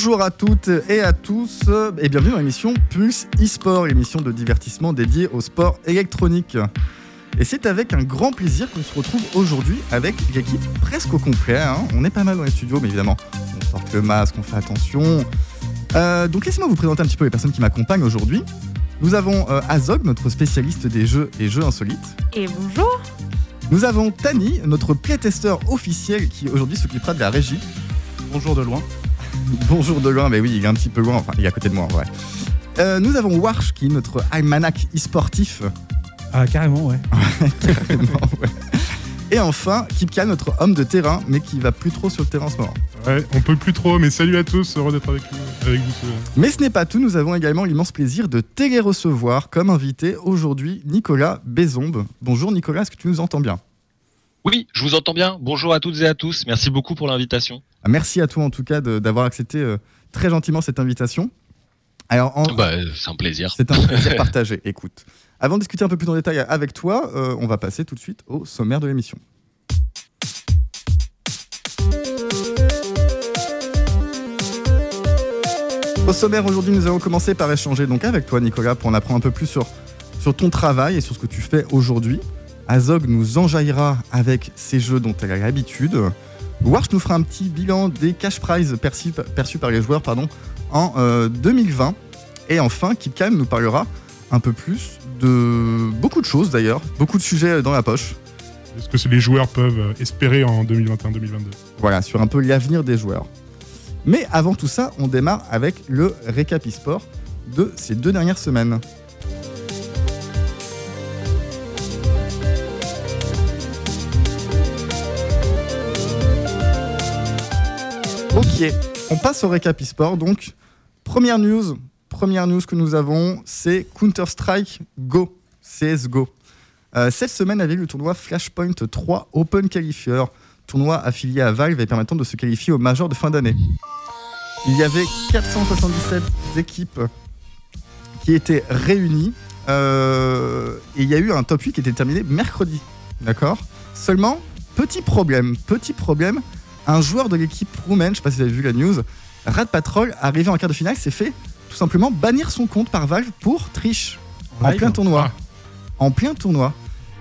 Bonjour à toutes et à tous et bienvenue dans l'émission Pulse e-sport, l'émission de divertissement dédiée au sport électronique. Et c'est avec un grand plaisir qu'on se retrouve aujourd'hui avec l'équipe presque au complet. hein. On est pas mal dans les studios, mais évidemment, on porte le masque, on fait attention. Euh, donc laissez-moi vous présenter un petit peu les personnes qui m'accompagnent aujourd'hui. Nous avons euh, Azog, notre spécialiste des jeux et jeux insolites. Et bonjour Nous avons Tani, notre playtesteur officiel qui aujourd'hui s'occupera de la régie. Bonjour de loin. Bonjour de loin, mais oui, il est un petit peu loin, enfin il est à côté de moi en vrai. Euh, nous avons Warsh qui est notre almanach e-sportif. Ah, carrément, ouais. Carrément, ouais. Et enfin, Kipka, notre homme de terrain, mais qui va plus trop sur le terrain en ce moment. Ouais, on peut plus trop, mais salut à tous, heureux d'être avec, nous- avec vous. ce- Mais ce n'est pas tout, nous avons également l'immense plaisir de télé-recevoir comme invité aujourd'hui Nicolas Bézombe. Bonjour Nicolas, est-ce que tu nous entends bien? Oui, je vous entends bien. Bonjour à toutes et à tous. Merci beaucoup pour l'invitation. Merci à toi en tout cas d'avoir accepté euh, très gentiment cette invitation. Alors, en- Bah, c'est un plaisir. c'est un plaisir partagé. Écoute, avant de discuter un peu plus en détail avec toi, euh, on va passer tout de suite au sommaire de l'émission. Au sommaire aujourd'hui, nous allons commencer par échanger donc avec toi, Nicolas, pour en apprendre un peu plus sur, sur ton travail et sur ce que tu fais aujourd'hui. Azog nous enjaillera avec ces jeux dont elle a l'habitude. Warsh nous fera un petit bilan des cash prizes perçus, perçus par les joueurs pardon, en euh, 2020. Et enfin, Kipkam nous parlera un peu plus de beaucoup de choses d'ailleurs, beaucoup de sujets dans la poche. Est-ce que les joueurs peuvent euh, espérer en 2021-2022 Voilà, sur un peu l'avenir des joueurs. Mais avant tout ça, on démarre avec le récap e-sport de ces deux dernières semaines. On passe au récap e-sport. Donc, première news, première news que nous avons, c'est Counter-Strike Go, CSGO. Euh, cette semaine avait eu le tournoi Flashpoint 3 Open Qualifier, tournoi affilié à Valve et permettant de se qualifier au Major de fin d'année. Il y avait 477 équipes qui étaient réunies euh, et il y a eu un top 8 qui était terminé mercredi. D'accord? Seulement, petit problème, petit problème, un joueur de l'équipe roumaine, je sais pas si vous avez vu la news, Rad Patrol, arrivé en quart de finale, s'est fait tout simplement bannir son compte par Valve pour triche en plein tournoi. Ah. En plein tournoi.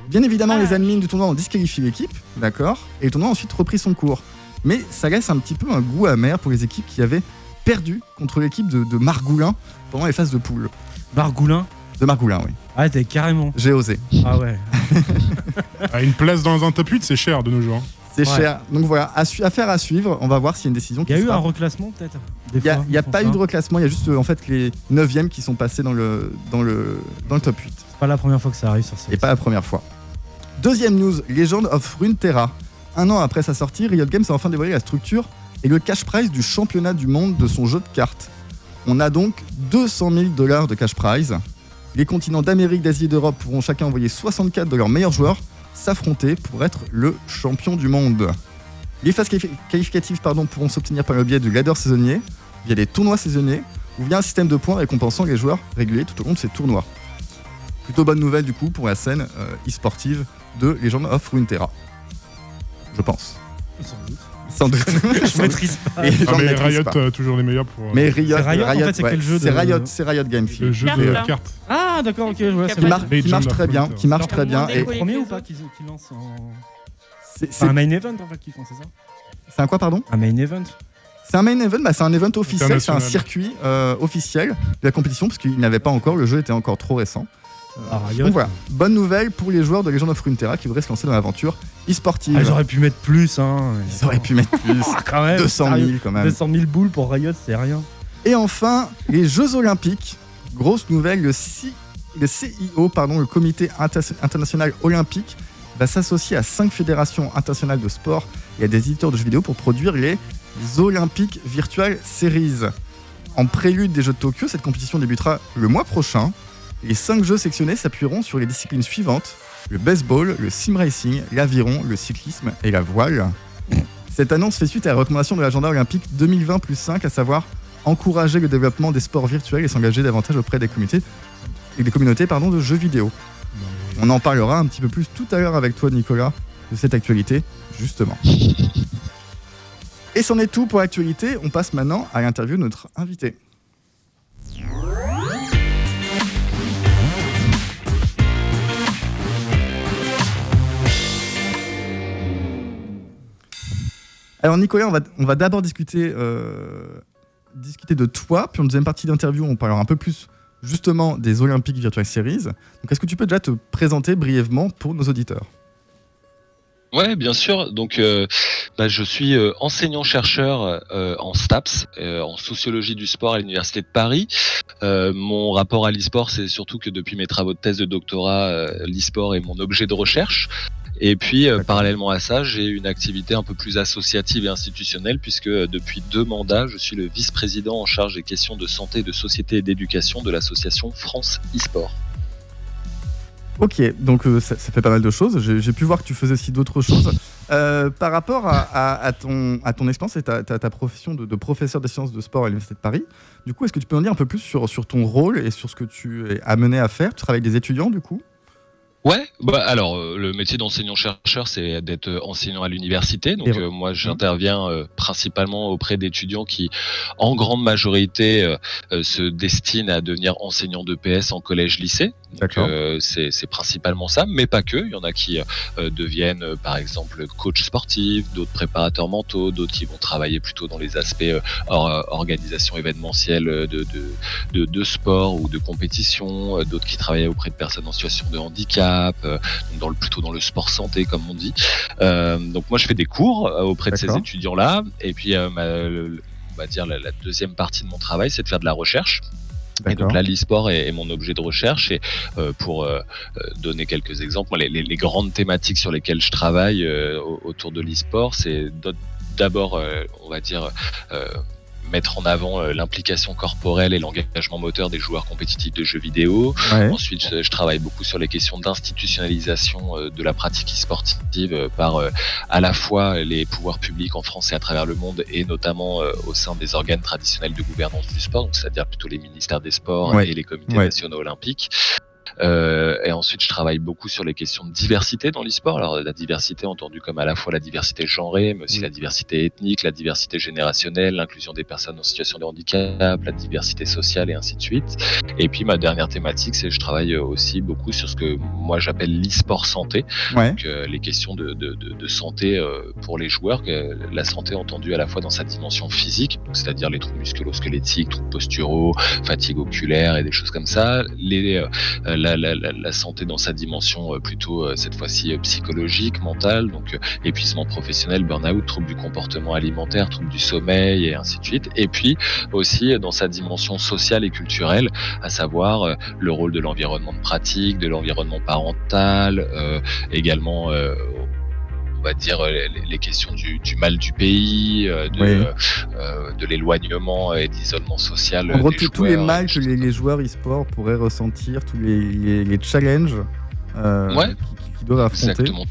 Bien évidemment, Ah. les admins du tournoi ont disqualifié l'équipe, d'accord Et le tournoi a ensuite repris son cours. Mais ça laisse un petit peu un goût amer pour les équipes qui avaient perdu contre l'équipe de, de Margoulin pendant les phases de poule. Margoulin. De Margoulin, oui. Ah, t'es carrément. J'ai osé. Ah ouais. Ah, Une place dans un top 8, c'est cher de nos jours. Hein. C'est Ouais. cher. Donc voilà, affaire à suivre. On va voir s'il y a une décision Il qui y a eu sera- un reclassement peut-être Il n'y a, y a pas eu de reclassement, il y a juste euh, en fait les 9e qui sont passés dans le, dans le, dans le top 8. C'est pas la première fois que ça arrive sur cette. Et pas la première fois. Deuxième news, Legend of Runeterra. Un an après sa sortie, Riot Games a enfin dévoilé la structure et le cash prize du championnat du monde de son jeu de cartes. On a donc 200 000 dollars de cash prize. Les continents d'Amérique, d'Asie et d'Europe pourront chacun envoyer 64 de leurs meilleurs joueurs s'affronter pour être le champion du monde. Les phases qualifi- qualificatives pourront s'obtenir par le biais du ladder saisonnier, via des tournois saisonniers ou via un système de points récompensant les joueurs réguliers tout au long de ces tournois. Plutôt bonne nouvelle du coup pour la scène euh, e-sportive de Legend of Runeterra. Je pense. Sans doute. Je maîtrise pas. Et les Ah, mais Riot, pas. euh, toujours les meilleurs pour euh, Mais Riot, C'est Riot, en fait, c'est ouais, quel jeu c'est de- Riot, c'est Riot Games. le jeu Carte, de cartes. Ah, d'accord, ok, je vois. Qui mar- qui marche très bien, qui marche très bien. Et premiers ou pas qu'ils lancent en. c'est un main event en fait qu'ils font, c'est ça c'est un quoi, pardon Un main event C'est un main event, bah, c'est un event officiel, c'est un circuit euh, officiel de la compétition parce qu'il n'avait pas encore, le jeu était encore trop récent. Ah, Riot. Donc voilà, bonne nouvelle pour les joueurs de Legend of Runeterra qui voudraient se lancer dans l'aventure e-sportive. Ah, j'aurais pu mettre plus, hein. Ils auraient pu mettre plus, Ah, quand même. 200 000 sérieux. quand même. 200 000 boules pour Riot, c'est rien. Et enfin, les Jeux Olympiques. Grosse nouvelle, le, C- le CIO, pardon, le Comité Inter- international olympique, va s'associer à cinq fédérations internationales de sport et à des éditeurs de jeux vidéo pour produire les Olympiques Virtual Series. En prélude des Jeux de Tokyo, cette compétition débutera le mois prochain. Les cinq jeux sectionnés s'appuieront sur les disciplines suivantes le baseball, le sim racing, l'aviron, le cyclisme et la voile. Cette annonce fait suite à la recommandation de l'agenda olympique 2020 plus 5, à savoir encourager le développement des sports virtuels et s'engager davantage auprès des communautés, des communautés de jeux vidéo. On en parlera un petit peu plus tout à l'heure avec toi, Nicolas, de cette actualité, justement. Et c'en est tout pour l'actualité. On passe maintenant à l'interview de notre invité. Alors Nicolas, on va, d'abord discuter, euh, discuter de toi, puis en deuxième partie d'interview, on parlera un peu plus justement des Olympiques Virtual Series. Donc est-ce que tu peux déjà te présenter brièvement pour nos auditeurs? Ouais, bien sûr. Donc, euh, bah, je suis euh, enseignant-chercheur euh, en STAPS, en sociologie du sport à l'Université de Paris. Mon rapport à l'e-sport, c'est surtout que depuis mes travaux de thèse de doctorat, l'e-sport est mon objet de recherche. Et puis, euh, parallèlement à ça, j'ai une activité un peu plus associative et institutionnelle, puisque euh, depuis deux mandats, je suis le vice-président en charge des questions de santé, de société et d'éducation de l'association France e-sport. Ok, donc euh, ça, ça fait pas mal de choses. J'ai j'ai pu voir que tu faisais aussi d'autres choses. Euh, par rapport à, à- à ton, à ton expérience et ta, ta- ta profession de, de professeur des sciences de sport à l'Université de Paris, du coup, est-ce que tu peux en dire un peu plus sur, sur ton rôle et sur ce que tu es amené à faire? Tu travailles avec des étudiants, du coup? Ouais, bah alors euh, le métier d'enseignant-chercheur, c'est d'être euh, enseignant à l'université. Donc euh, moi, j'interviens euh, principalement auprès d'étudiants qui, en grande majorité, se destinent à devenir enseignants de PS en collège-lycée. Donc euh, c'est principalement ça, mais pas que. Il y en a qui euh, deviennent, euh, par exemple, coach sportif, d'autres préparateurs mentaux, d'autres qui vont travailler plutôt dans les aspects or- organisation événementielle de, de, de, de sport ou de compétition, d'autres qui travaillent auprès de personnes en situation de handicap, dans le, plutôt dans le sport santé comme on dit. Donc moi je fais des cours auprès de ces étudiants-là, et puis ma- le- on va dire la, la deuxième partie de mon travail c'est de faire de la recherche. Et donc là, l'e-sport est, est mon objet de recherche. Et euh, pour euh, euh, donner quelques exemples, moi, les, les- les grandes thématiques sur lesquelles je travaille euh, au- autour de l'e-sport, c'est d'abord, euh, on va dire, euh, mettre en avant euh, l'implication corporelle et l'engagement moteur des joueurs compétitifs de jeux vidéo. Ouais. Ensuite, je, je travaille beaucoup sur les questions d'institutionnalisation euh, de la pratique e-sportive euh, par à la fois les pouvoirs publics en France et à travers le monde, et notamment au sein des organes traditionnels de gouvernance du sport, donc c'est-à-dire plutôt les ministères des sports Ouais. et les comités Ouais. nationaux olympiques. Euh, et ensuite, je travaille beaucoup sur les questions de diversité dans l'e-sport. Alors, la diversité entendue comme à la fois la diversité genrée, mais aussi la diversité ethnique, la diversité générationnelle, l'inclusion des personnes en situation de handicap, la diversité sociale et ainsi de suite. Et puis, ma dernière thématique, c'est que je travaille aussi beaucoup sur ce que moi j'appelle l'e-sport santé, Ouais. donc euh, les questions de, de, de, de santé euh, pour les joueurs, la santé entendue à la fois dans sa dimension physique, c'est-à-dire les troubles musculo-squelettiques, troubles posturaux, fatigue oculaire et des choses comme ça, les, la, la, santé dans sa dimension euh, plutôt euh, cette fois-ci euh, psychologique, mentale, donc épuisement professionnel, burn-out, troubles du comportement alimentaire, troubles du sommeil et ainsi de suite, et puis aussi dans sa dimension sociale et culturelle, à savoir le rôle de l'environnement de pratique, de l'environnement parental, également on va dire euh, les, les questions du, du mal du pays, euh, de, Oui. euh, de l'éloignement et d'isolement social. En euh, gros, des tous les mal que les, les joueurs e-sport pourraient ressentir, tous les, challenges euh, Ouais. qui, qui- qui doivent affronter. Exactement.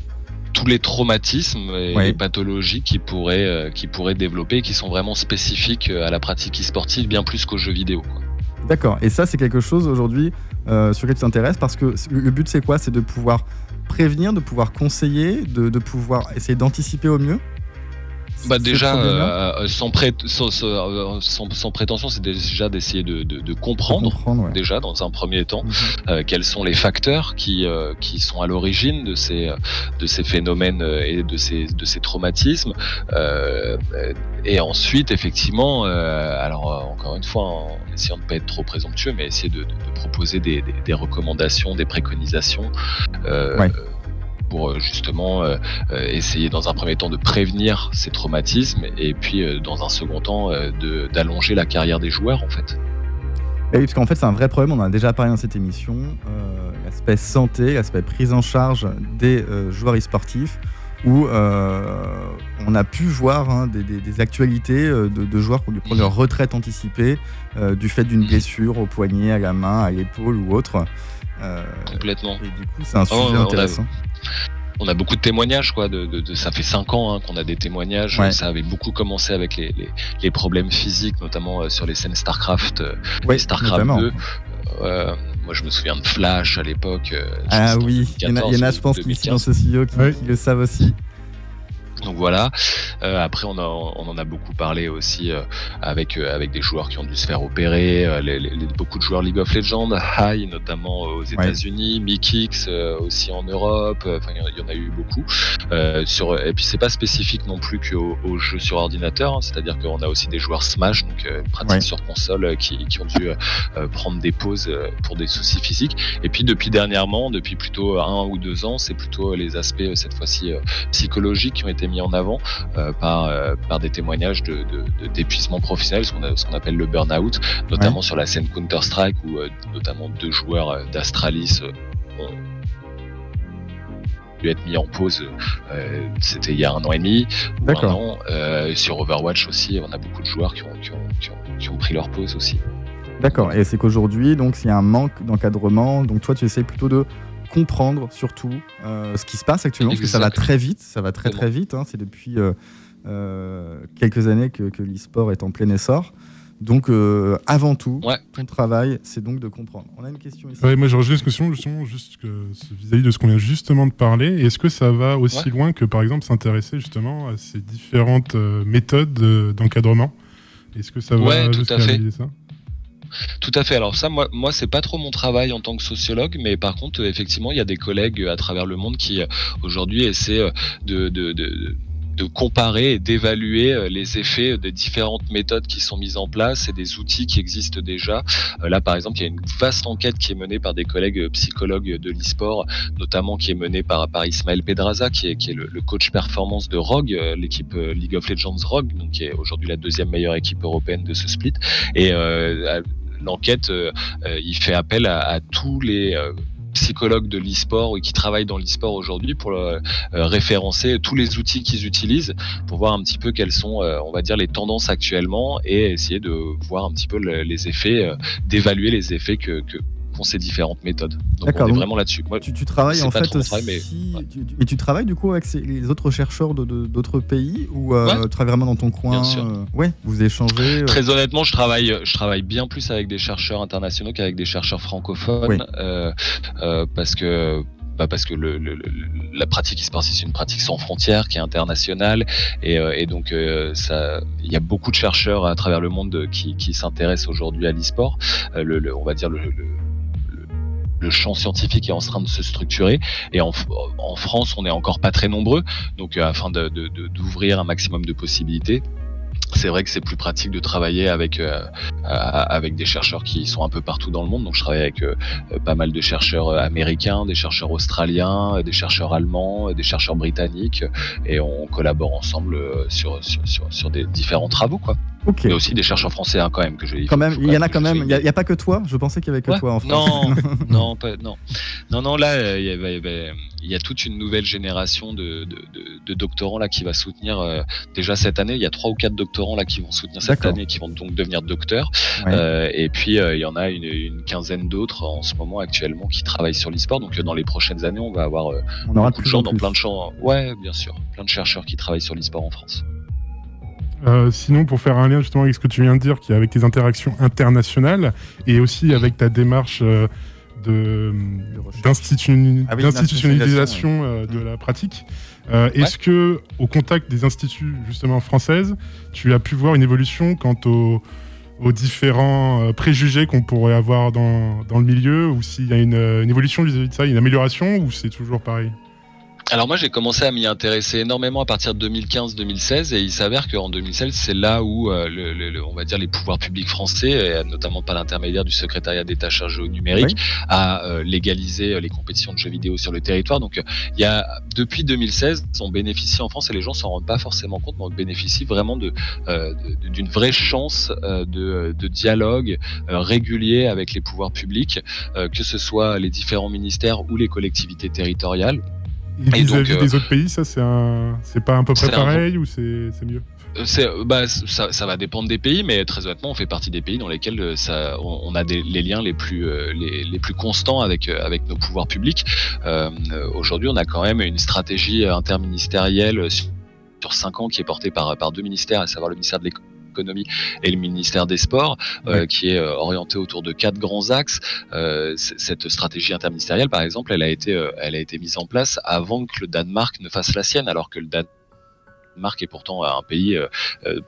Tous les traumatismes et Ouais. les pathologies qui pourraient, euh, qui pourraient développer, qui sont vraiment spécifiques à la pratique e-sportive, bien plus qu'aux jeux vidéo. D'accord. Et ça, c'est quelque chose aujourd'hui euh, sur lequel tu t'intéresses parce que le but, c'est quoi? C'est de pouvoir prévenir, de pouvoir conseiller, de, pouvoir essayer d'anticiper au mieux Bah déjà, problèmes-là euh, sans, pré- sans, sans- sans- prétention, c'est déjà d'essayer de, de- de comprendre. comprendre, ouais. Déjà, dans un premier temps, Mhm. euh, quels sont les facteurs qui, euh, qui sont à l'origine de ces, euh, de ces phénomènes euh, et de ces, de ces traumatismes. Euh, euh, et ensuite, effectivement, euh, alors euh, encore une fois, en essayant de ne pas être trop présomptueux, mais essayer de, de- de proposer des, des- des recommandations, des préconisations. euh, Ouais. Pour euh, justement euh, euh, essayer dans un premier temps de prévenir ces traumatismes et puis dans un second temps d'allonger la carrière des joueurs en fait. Et oui, parce qu'en fait, c'est un vrai problème. On en a déjà parlé dans cette émission. euh, l'aspect santé, l'aspect prise en charge des euh, joueurs e-sportifs, où euh, on a pu voir hein, des, des- des actualités de, de joueurs qui ont dû prendre leur retraite anticipée du fait d'une blessure au poignet, à la main, à l'épaule ou autre. Euh, Complètement. et du coup, c'est un sujet ouais, on a- intéressant. on a beaucoup de témoignages quoi de, de- de- ça fait cinq ans hein, qu'on a des témoignages Ouais. ça avait beaucoup commencé avec les, les, les problèmes physiques notamment euh, sur les scènes Starcraft euh, Starcraft notamment. 2 Euh, moi je me souviens de Flash à l'époque euh, Ah oui, il y en a, je pense, qui ici dans ce studio qui le savent aussi. Donc voilà. Euh, après, on, a, on, en a beaucoup parlé aussi euh, avec euh, avec des joueurs qui ont dû se faire opérer. les, les- les- beaucoup de joueurs League of Legends, High notamment aux États-Unis, Mikix euh, aussi en Europe. Enfin, il y en a- eu beaucoup. Sur et puis c'est pas spécifique non plus qu'aux aux jeux sur ordinateur. hein, C'est-à-dire qu'on a aussi des joueurs Smash, donc pratiques Ouais. sur console, qui, qui ont dû prendre des pauses pour des soucis physiques. Et puis depuis dernièrement, depuis plutôt un ou deux ans, c'est plutôt les aspects cette fois-ci psychologiques qui ont été mis en avant euh, par, euh, par des témoignages de, d'épuisement professionnel, ce qu'on, a- ce qu'on appelle le burn-out, notamment sur la scène Counter-Strike où euh, notamment deux joueurs d'Astralis ont dû être mis en pause, euh, c'était il y a un an et demi ou un D'accord. an. Euh, sur Overwatch aussi, on a beaucoup de joueurs qui ont, qui ont, qui ont, qui ont pris leur pause aussi. D'accord. Et c'est qu'aujourd'hui, donc, il y a un manque d'encadrement. Donc, toi, tu essaies plutôt de comprendre surtout euh, ce qui se passe actuellement, parce que ça va très vite. Ça va très très vite. hein. C'est depuis euh, euh, quelques années que, que l'e-sport est en plein essor. Donc, euh, avant tout, Ouais. ton travail, c'est donc de comprendre. On a une question ici. Ouais, moi j'aurais juste une question justement juste que- vis-à-vis de ce qu'on vient justement de parler. Est-ce que ça va aussi Ouais. loin que par exemple s'intéresser justement à ces différentes méthodes d'encadrement? Est-ce que ça va Ouais, tout jusqu'à à fait. ça? Tout à fait. Alors ça, moi, moi, c'est pas trop mon travail en tant que sociologue, mais par contre, euh, effectivement, il y a des collègues euh, à travers le monde qui euh, aujourd'hui essaient de, de, comparer et d'évaluer les effets des différentes méthodes qui sont mises en place et des outils qui existent déjà. Là, par exemple, il y a une vaste enquête qui est menée par des collègues psychologues de l'e-sport, notamment qui est menée par, par Ismaël Pedraza, qui est, le, coach performance de Rogue, l'équipe League of Legends Rogue, donc qui est aujourd'hui la deuxième meilleure équipe européenne de ce split. Et l'enquête, euh, euh, il fait appel à, tous les euh, psychologues de l'e-sport qui travaillent dans l'e-sport aujourd'hui pour référencer tous les outils qu'ils utilisent pour voir un petit peu quelles sont, on va dire, les tendances actuellement et essayer de voir un petit peu le- les effets, d'évaluer les effets que qu'ont ces différentes méthodes. Donc D'accord, on est donc vraiment là-dessus. Tu, tu travailles en fait mon travail, mais- aussi- ouais. tu- tu- et tu travailles du coup avec ces- les autres chercheurs de- de- d'autres pays ou euh, Ouais. tu travailles vraiment dans ton coin Bien sûr. euh, Ouais, vous échangez. euh, Très honnêtement, je travaille, je travaille bien plus avec des chercheurs internationaux qu'avec des chercheurs francophones, Oui. euh, euh, parce que bah parce que le, le- le- la pratique e-sport c'est une pratique sans frontières qui est internationale et, euh, et donc euh, ça il y a beaucoup de chercheurs à travers le monde qui, qui s'intéressent aujourd'hui à l'e-sport Euh, le, le- on va dire le, le- champ scientifique est en train de se structurer et en, France on n'est encore pas très nombreux donc euh, afin d'ouvrir un maximum de possibilités c'est vrai que c'est plus pratique de travailler avec euh, à- avec des chercheurs qui sont un peu partout dans le monde. Donc je travaille avec euh, euh, pas mal de chercheurs euh, américains, des chercheurs australiens, euh, des chercheurs allemands, euh, des chercheurs britanniques, euh, et on collabore ensemble euh, sur, sur des différents travaux quoi. Ok. Mais aussi des chercheurs français hein, quand même que j'ai. Quand même, il y en a quand même. je Il n'y a, il y a pas que toi. Je pensais qu'il y avait que Ouais. toi en France. Non, non, pas, non, non, non. Là, euh, il y, avait- il y il y a toute une nouvelle génération de, de, de- de doctorants là qui va soutenir euh, déjà cette année. Il y a trois ou quatre doctorants là qui vont soutenir cette année, et qui vont donc devenir docteurs. Ouais. Euh, et puis euh, il y en a une, une quinzaine d'autres en ce moment actuellement qui travaillent sur l'e-sport. Donc dans les prochaines années, on va avoir euh, On aura beaucoup de gens en dans plein de champs. Ouais, bien sûr, plein de chercheurs qui travaillent sur l'e-sport en France. Euh, sinon, pour faire un lien justement avec ce que tu viens de dire, qui est avec tes interactions internationales et aussi avec ta démarche euh, de Ah oui, d'institutionnalisation euh, de Mm. la pratique. Euh, Est-ce que, au contact des instituts justement françaises, tu as pu voir une évolution quant aux, aux différents préjugés qu'on pourrait avoir dans, dans le milieu, ou s'il y a une, une évolution vis-à-vis de ça, une amélioration, ou c'est toujours pareil? Alors moi j'ai commencé à m'y intéresser énormément à partir de 2015-2016 et il s'avère qu'en 2016 c'est là où euh, le, le- le- on va dire les pouvoirs publics français, et notamment par l'intermédiaire du secrétariat d'État chargé au numérique, a euh, légalisé euh, les compétitions de jeux vidéo sur le territoire. Donc il y a depuis 2016 on bénéficie en France et les gens s'en rendent pas forcément compte, mais on bénéficie vraiment de euh, d'une vraie chance euh, de, de dialogue euh, régulier avec les pouvoirs publics, euh, que ce soit les différents ministères ou les collectivités territoriales. Vis-à-vis euh, des autres pays, ça c'est un, pas à peu près un pareil ou c'est mieux? Euh, bah, ça, ça va dépendre des pays, mais très honnêtement, on fait partie des pays dans lesquels euh, ça, on, on a des, les liens les plus, les, les plus constants avec, avec nos pouvoirs publics. Euh, Aujourd'hui, on a quand même une stratégie interministérielle sur, sur cinq ans qui est portée par, par deux ministères, à savoir le ministère de l'économie et le ministère des Sports, euh, Ouais. qui est euh, orienté autour de quatre grands axes. Euh, cette stratégie interministérielle, par exemple, elle a été, elle a été mise en place avant que le Danemark ne fasse la sienne, alors que le Danemark est pourtant un pays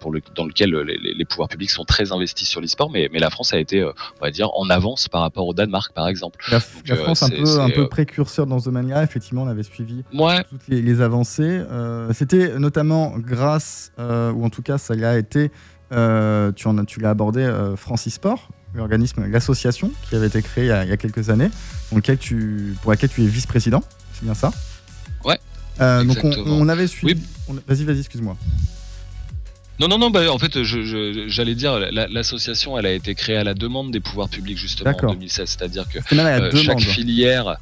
pour le, dans lequel les, pouvoirs publics sont très investis sur l'e-sport, mais, mais la France a été, on va dire, en avance par rapport au Danemark, par exemple. La, Donc, la France un peu, un peu précurseur dans ce domaine-là. Effectivement, on avait suivi ouais. toutes les, les avancées. C'était notamment grâce, ou en tout cas, ça y a été. tu, en, tu l'as abordé, France e-sport, l'organisme, l'association qui avait été créée il y, a, il y, a, quelques années, tu, pour laquelle tu es vice-président, c'est bien ça? Ouais. Euh, donc on, on, avait suivi. Oui. On... Vas-y, vas-y, excuse-moi. Non, non, non, bah, en fait, j'allais je, dire, l'association, elle a été créée à la demande des pouvoirs publics, justement, en 2016. C'est-à-dire que euh, chaque filière.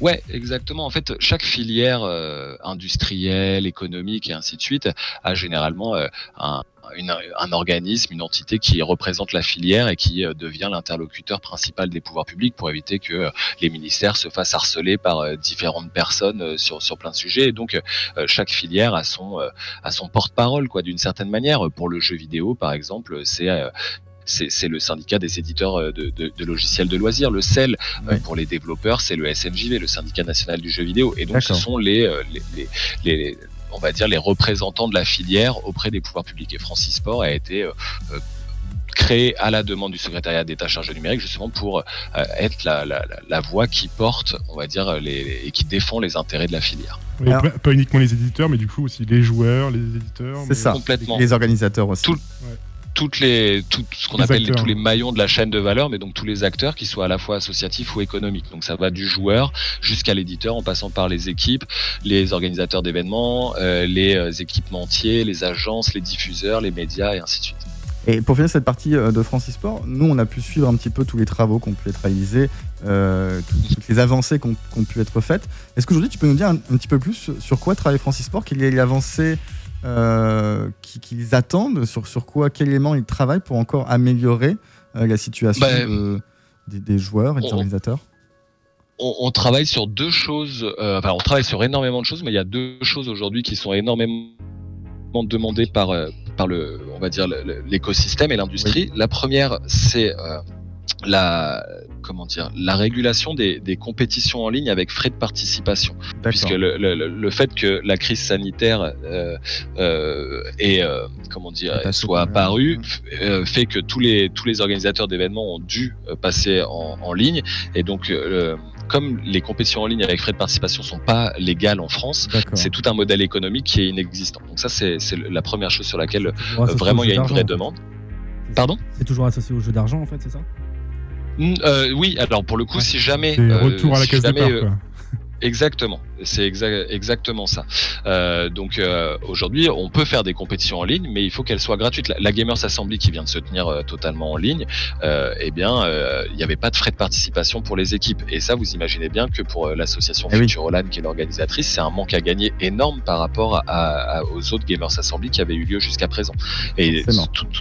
Ouais, exactement. En fait, chaque filière euh, industrielle, économique et ainsi de suite a généralement euh, un, une, un organisme, une entité qui représente la filière et qui euh, devient l'interlocuteur principal des pouvoirs publics pour éviter que euh, les ministères se fassent harceler par euh, différentes personnes sur, sur plein de sujets. Et donc, chaque filière a son, a son porte-parole, quoi, d'une certaine manière. Pour le jeu vidéo, par exemple, c'est c'est le syndicat des éditeurs de, de, de, logiciels de loisirs. Le CEL, oui. pour les développeurs, c'est le SNJV, le syndicat national du jeu vidéo. Et donc, ce sont les, les, les, les on va dire les représentants de la filière auprès des pouvoirs publics. Et Francis Sport a été euh, créé à la demande du secrétariat d'État chargé numérique justement pour euh, être la, la, la, voix qui porte, on va dire, les, et qui défend les intérêts de la filière. Oui, Alors, pas uniquement les éditeurs, mais du coup aussi les joueurs, les éditeurs. C'est ça, complètement. Les organisateurs aussi. Tout, ouais toutes les tout ce qu'on appelle les, tous les maillons de la chaîne de valeur, mais donc tous les acteurs qui soient à la fois associatifs ou économiques. Donc ça va du joueur jusqu'à l'éditeur, en passant par les équipes, les organisateurs d'événements, euh, les euh, équipementiers, les agences, les diffuseurs, les médias et ainsi de suite. Et pour finir cette partie de Francis Sport, nous on a pu suivre un petit peu tous les travaux qui ont pu être réalisés, euh, tout, toutes les avancées qui ont, qui ont, pu être faites. Est-ce qu'aujourd'hui tu peux nous dire un, un, petit peu plus sur quoi travaille Francis Sport, quelle est l'avancée euh, qu'ils attendent, sur, sur quoi, quel élément ils travaillent pour encore améliorer euh, la situation bah, de, des, des, joueurs et des on, organisateurs? On, on, travaille sur deux choses, euh, enfin on travaille sur énormément de choses, mais il y a deux choses aujourd'hui qui sont énormément demandées par, par le, on va dire l'écosystème et l'industrie. Oui. La première, c'est euh, la comment dire la régulation des, des, compétitions en ligne avec frais de participation. Puisque le, le, le, fait que la crise sanitaire euh, euh, et euh, comment dire soit apparue euh, fait que tous les tous les organisateurs d'événements ont dû euh, passer en, en, ligne. Et donc euh, comme les compétitions en ligne avec frais de participation sont pas légales en France c'est tout un modèle économique qui est inexistant. Donc ça c'est la première chose sur laquelle vraiment il y a une vraie demande. Pardon? C'est toujours associé au jeu d'argent en fait c'est ça? Oui, alors pour le coup, si jamais. Euh, retour à la case départ, quoi. Exactement, c'est exa exactement ça. Euh, donc euh, aujourd'hui, on peut faire des compétitions en ligne, mais il faut qu'elles soient gratuites. La, la, Gamers Assembly qui vient de se tenir euh, totalement en ligne, eh bien, il n'y avait pas de frais de participation pour les équipes. Et ça, vous imaginez bien que pour l'association eh Futuroland, oui. qui est l'organisatrice, c'est un manque à gagner énorme par rapport à, à, aux autres Gamers Assembly qui avaient eu lieu jusqu'à présent. Et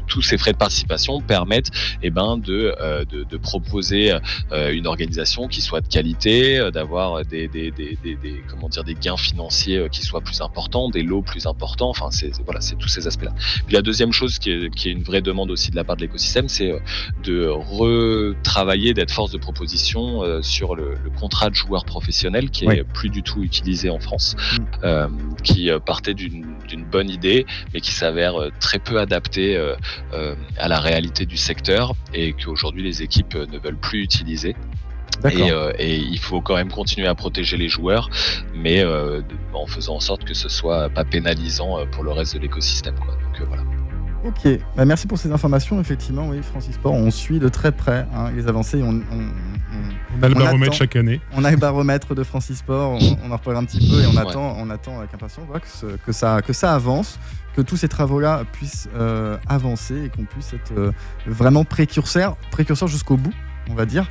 tous ces frais de participation permettent, eh ben, de, de, de proposer une organisation qui soit de qualité, d'avoir des, des des, des, des, comment dire, des gains financiers euh, qui soient plus importants, des lots plus importants. Enfin, c'est voilà, c'est tous ces aspects-là. Puis la deuxième chose qui est, qui est, une vraie demande aussi de la part de l'écosystème, c'est euh, de retravailler, d'être force de proposition euh, sur le, le, contrat de joueur professionnel qui est oui. plus du tout utilisé en France, mmh. euh, qui partait d'une bonne idée, mais qui s'avère très peu adapté euh, à la réalité du secteur et qu'aujourd'hui les équipes ne veulent plus utiliser. Et, euh, et, il faut quand même continuer à protéger les joueurs, mais euh, en faisant en sorte que ce soit pas pénalisant euh, pour le reste de l'écosystème. Donc voilà. Ok, bah, merci pour ces informations. Effectivement, oui, Francis Sport, on suit de très près hein, les avancées. On, on, on, a le baromètre attend, chaque année. On a le baromètre de Francis Sport, on, en reparle un petit peu et on ouais. attend, on attend avec impatience voilà, que, ce, que, ça, que ça avance, que tous ces travaux-là puissent euh, avancer et qu'on puisse être euh, vraiment précurseur, précurseur jusqu'au bout, on va dire.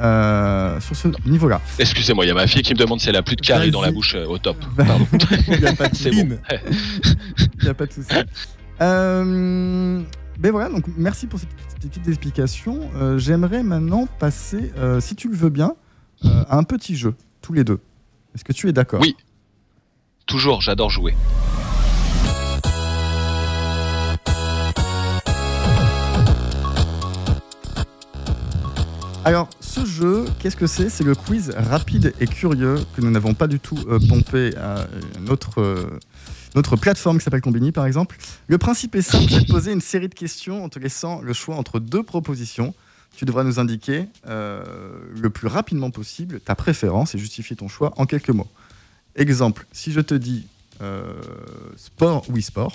Euh, sur ce niveau-là. Excusez-moi, il y a ma fille qui me demande si elle a plus de caries dans la bouche euh, au top. Pardon. Il n'y a pas de C'est bon. Il n'y a pas de souci. Euh, ben voilà, donc merci pour cette petite explication. Euh, J'aimerais maintenant passer, si tu le veux bien, à un petit jeu, tous les deux. Est-ce que tu es d'accord? Oui. Toujours, j'adore jouer. Alors, ce jeu, qu'est-ce que c'est? C'est le quiz rapide et curieux que nous n'avons pas du tout euh, pompé à notre, euh, notre plateforme qui s'appelle Combini, par exemple. Le principe est simple, vais te poser une série de questions en te laissant le choix entre deux propositions. Tu devras nous indiquer euh, le plus rapidement possible ta préférence et justifier ton choix en quelques mots. Exemple, si je te dis euh, sport ou e-sport,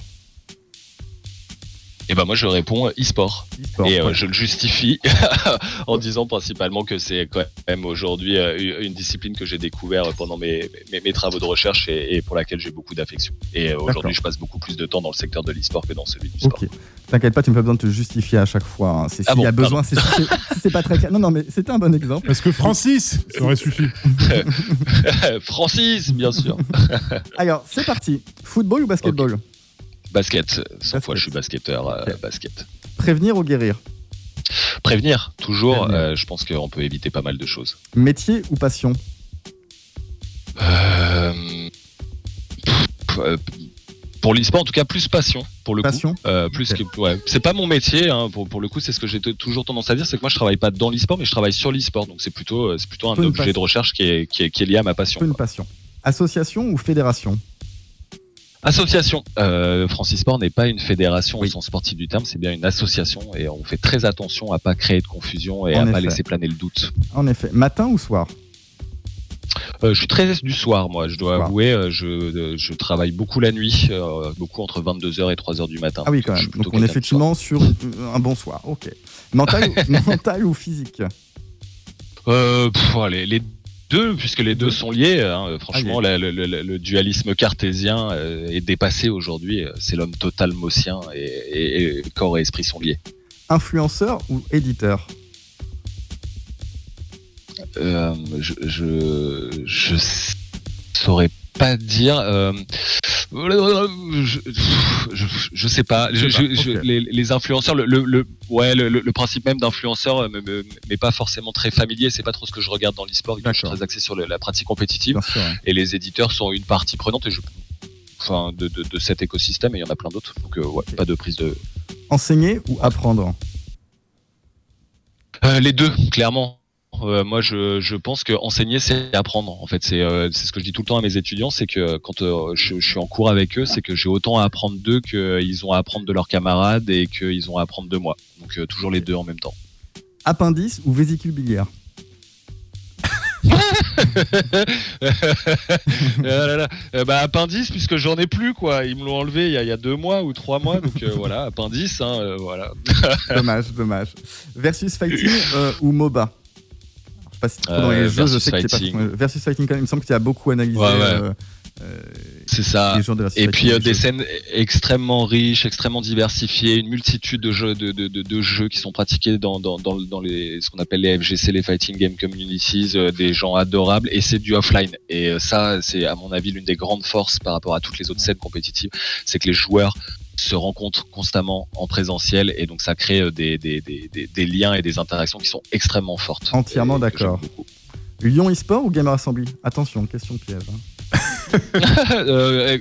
Et ben moi je réponds e-sport. e-sport, Et euh, ouais. je le justifie en disant principalement que c'est quand même aujourd'hui euh, une discipline que j'ai découvert pendant mes, mes, mes travaux de recherche et, et pour laquelle j'ai beaucoup d'affection. Et euh, D'accord. aujourd'hui, je passe beaucoup plus de temps dans le secteur de l'e-sport que dans celui du sport. Ok. T'inquiète pas, tu n'as pas besoin de te justifier à chaque fois. hein. C'est Ah s'il bon, y a besoin, c'est si c'est- pas très clair. Non, non, mais c'était un bon exemple. Est-ce que Francis Ça aurait suffi. Francis, bien sûr. Alors, c'est parti. Football ou basketball? Basket, 100 Basket. fois je suis basketteur, euh, basket. Prévenir ou guérir? Prévenir, toujours, Prévenir. euh, je pense qu'on peut éviter pas mal de choses. Métier ou passion? Euh, pour l'e-sport, en tout cas, plus passion, pour le Passion coup. Euh, plus Ok. que, ouais. C'est pas mon métier, hein, pour, pour le coup, c'est ce que j'ai toujours tendance à dire, c'est que moi je travaille pas dans l'e-sport, mais je travaille sur l'e-sport, donc c'est plutôt, c'est plutôt un objet passion. de recherche qui est, qui est, qui est lié à ma passion. Une quoi. passion. Association ou fédération? Association. Euh, Francis Sport n'est pas une fédération Oui. au sens sportif du terme, c'est bien une association et on fait très attention à pas créer de confusion et En à pas effet. laisser planer le doute. En effet. Matin ou soir? Euh, je suis très du soir, moi. Je dois Soir. avouer, euh, je, euh, je travaille beaucoup la nuit, euh, beaucoup entre 22h et 3h du matin. Ah oui, quand même. Donc, on est effectivement sur un bon soir. Ok. Mental, ou, mental ou physique? Euh, pff, allez, les deux, puisque les deux sont liés. hein, franchement, la- le, dualisme cartésien euh, est dépassé aujourd'hui. C'est l'homme total maussien et, et- et corps et esprit sont liés. Influenceur ou éditeur? Euh, je, je, je saurais pas dire. euh, je, je, je sais pas. Je, Tu sais je- pas, je- ok. les, les influenceurs, le, le, le- ouais, le, le- principe même d'influenceur euh, m'est pas forcément très familier. C'est pas trop ce que je regarde dans l'e-sport. Je suis très axé sur la pratique compétitive. Bien sûr. ouais. Et les éditeurs sont une partie prenante. Et je, enfin, de, de, de cet écosystème. Et il y en a plein d'autres. Donc, euh, ouais, pas de prise de. Enseigner ou apprendre? Euh, les deux, clairement. Euh, moi, je, je pense que enseigner, c'est apprendre. En fait, c'est euh, c'est ce que je dis tout le temps à mes étudiants, c'est que quand euh, je, je suis en cours avec eux, c'est que j'ai autant à apprendre d'eux qu'ils ont à apprendre de leurs camarades et qu'ils ont à apprendre de moi. Donc toujours les deux en même temps. Appendice ou vésicule biliaire? Là, là. Bah, appendice, puisque j'en ai plus, quoi. Ils me l'ont enlevé il y, a, il y a deux mois ou trois mois, donc euh, voilà, appendice, hein, euh, voilà. Dommage, dommage. Versus fighting euh, ou MOBA? Pas si t'es trop dans les jeux, je versus sais que t'es pas fighting. Versus il me semble que tu as beaucoup analysé Ouais, ouais. euh, euh, C'est ça. Et puis euh, des jeux. scènes extrêmement riches, extrêmement diversifiées, une multitude de jeux, de, de, de, de jeux qui sont pratiqués dans, dans, dans, dans les, ce qu'on appelle les FGC, les Fighting Game Communities, euh, des gens adorables, et c'est du offline. Et ça, c'est à mon avis l'une des grandes forces par rapport à toutes les autres scènes compétitives, c'est que les joueurs se rencontrent constamment en présentiel, et donc ça crée euh, des, des, des, des, liens et des interactions qui sont extrêmement fortes. Entièrement d'accord. Lyon eSport ou Gamer Assembly? Attention, question piège. hein. Euh,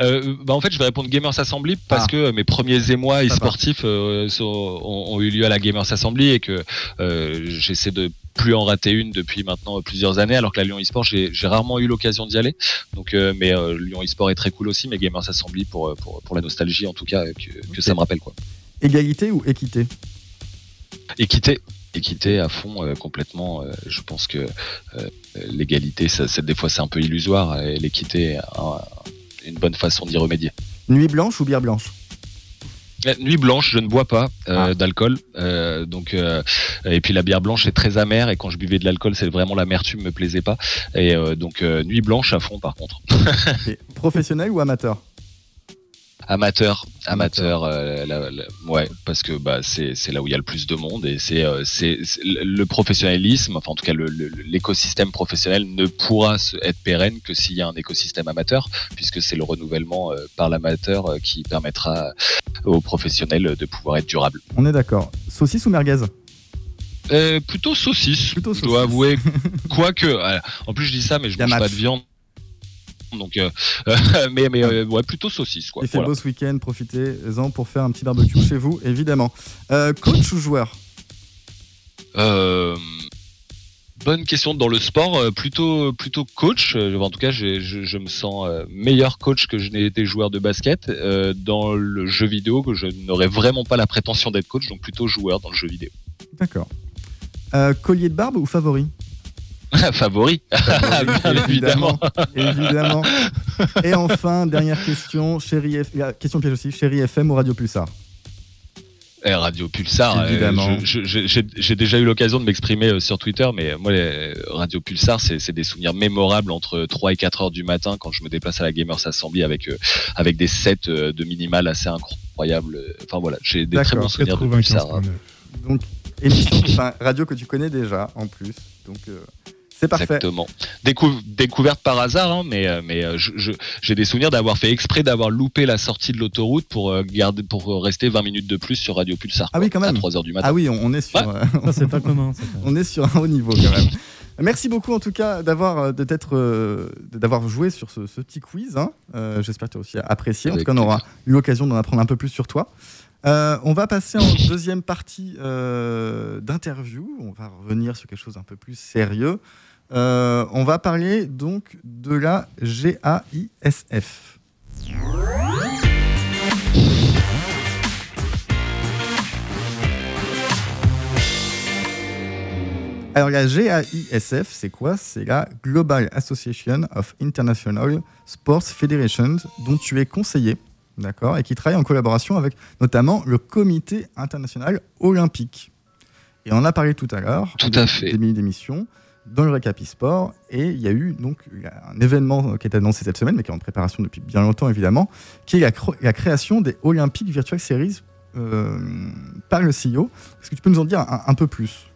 euh, bah en fait, je vais répondre Gamers Assembly parce Ah. que mes premiers émois e-sportifs euh, ont, ont eu lieu à la Gamers Assembly et que j'essaie de plus en rater une depuis maintenant plusieurs années, alors que la Lyon eSport, j'ai rarement eu l'occasion d'y aller. Donc, euh, mais euh, Lyon eSport est très cool aussi, mais Gamers Assembly pour, euh, pour, pour la nostalgie en tout cas que, que ça me rappelle quoi. Égalité ou équité? Équité, équité à fond euh, complètement. euh, je pense que euh, l'égalité, ça, des fois c'est un peu illusoire et l'équité une bonne façon d'y remédier. Nuit blanche ou bière blanche? Euh, Nuit blanche, je ne bois pas euh, Ah. d'alcool. euh, donc euh, et puis la bière blanche est très amère et quand je buvais de l'alcool, c'est vraiment l'amertume me plaisait pas. Et euh, donc euh, nuit blanche à fond par contre. Professionnel ou amateur? Amateur, amateur, euh, la- la- ouais, parce que bah c'est là où il y a le plus de monde et c'est euh, le professionnalisme, enfin en tout cas l'écosystème professionnel ne pourra être pérenne que s'il y a un écosystème amateur, puisque c'est le renouvellement euh, par l'amateur qui permettra aux professionnels de pouvoir être durable. On est d'accord. Saucisse ou merguez? Plutôt saucisse. Plutôt je dois avouer. Quoique, en plus je dis ça, mais je mange pas de viande. Donc, euh, mais mais euh, ouais, plutôt saucisse quoi. Il fait Voilà. beau ce week-end, profitez-en pour faire un petit barbecue chez vous, évidemment. Euh, coach ou joueur? Bonne question. Dans le sport, plutôt, plutôt coach. En tout cas, je, je, me sens meilleur coach que je n'ai été joueur de basket. dans le jeu vidéo, que je n'aurais vraiment pas la prétention d'être coach, donc plutôt joueur dans le jeu vidéo. D'accord. collier de barbe ou favori? Favori, évidemment. évidemment. Et enfin, dernière question, chérie F... question piège aussi, chérie FM ou Radio Pulsar eh, Radio Pulsar, euh, évidemment. j'ai déjà eu l'occasion de m'exprimer euh, sur Twitter, mais moi, Radio Pulsar, c'est des souvenirs mémorables entre 3 et 4 heures du matin quand je me déplace à la Gamers Assembly avec, euh, avec des sets de minimal assez incroyables. Enfin voilà, j'ai des très bons souvenirs de Pulsar. Hein. Donc, émission, radio que tu connais déjà en plus. Donc, c'est parfait. Exactement. découverte par hasard, hein, mais, euh, mais euh, j'ai des souvenirs d'avoir fait exprès d'avoir loupé la sortie de l'autoroute pour, euh, garder, pour rester 20 minutes de plus sur Radio Pulsar. Ah oui, quand même. À 3h du matin. Ah oui, on, est sur. c'est pas commun. on est sur un haut niveau quand même. Merci beaucoup en tout cas d'avoir d'avoir joué sur ce, petit quiz. Hein. J'espère que tu as aussi apprécié. en tout cas, on aura eu l'occasion d'en apprendre un peu plus sur toi. on va passer en deuxième partie d'interview. On va revenir sur quelque chose un peu plus sérieux. Euh, on va parler donc de la GAISF. Alors la GAISF, c'est quoi? C'est la Global Association of International Sports Federations, dont tu es conseiller, d'accord, et qui travaille en collaboration avec notamment le Comité international olympique. Et on en a parlé tout à l'heure. Tout à fait. Des d'émission dans le Recap sport Et il y a eu donc un événement qui est annoncé cette semaine, mais qui est en préparation depuis bien longtemps évidemment, qui est la, création des Olympiques Virtual Series euh, par le CEO. Est-ce que tu peux nous en dire un peu plus?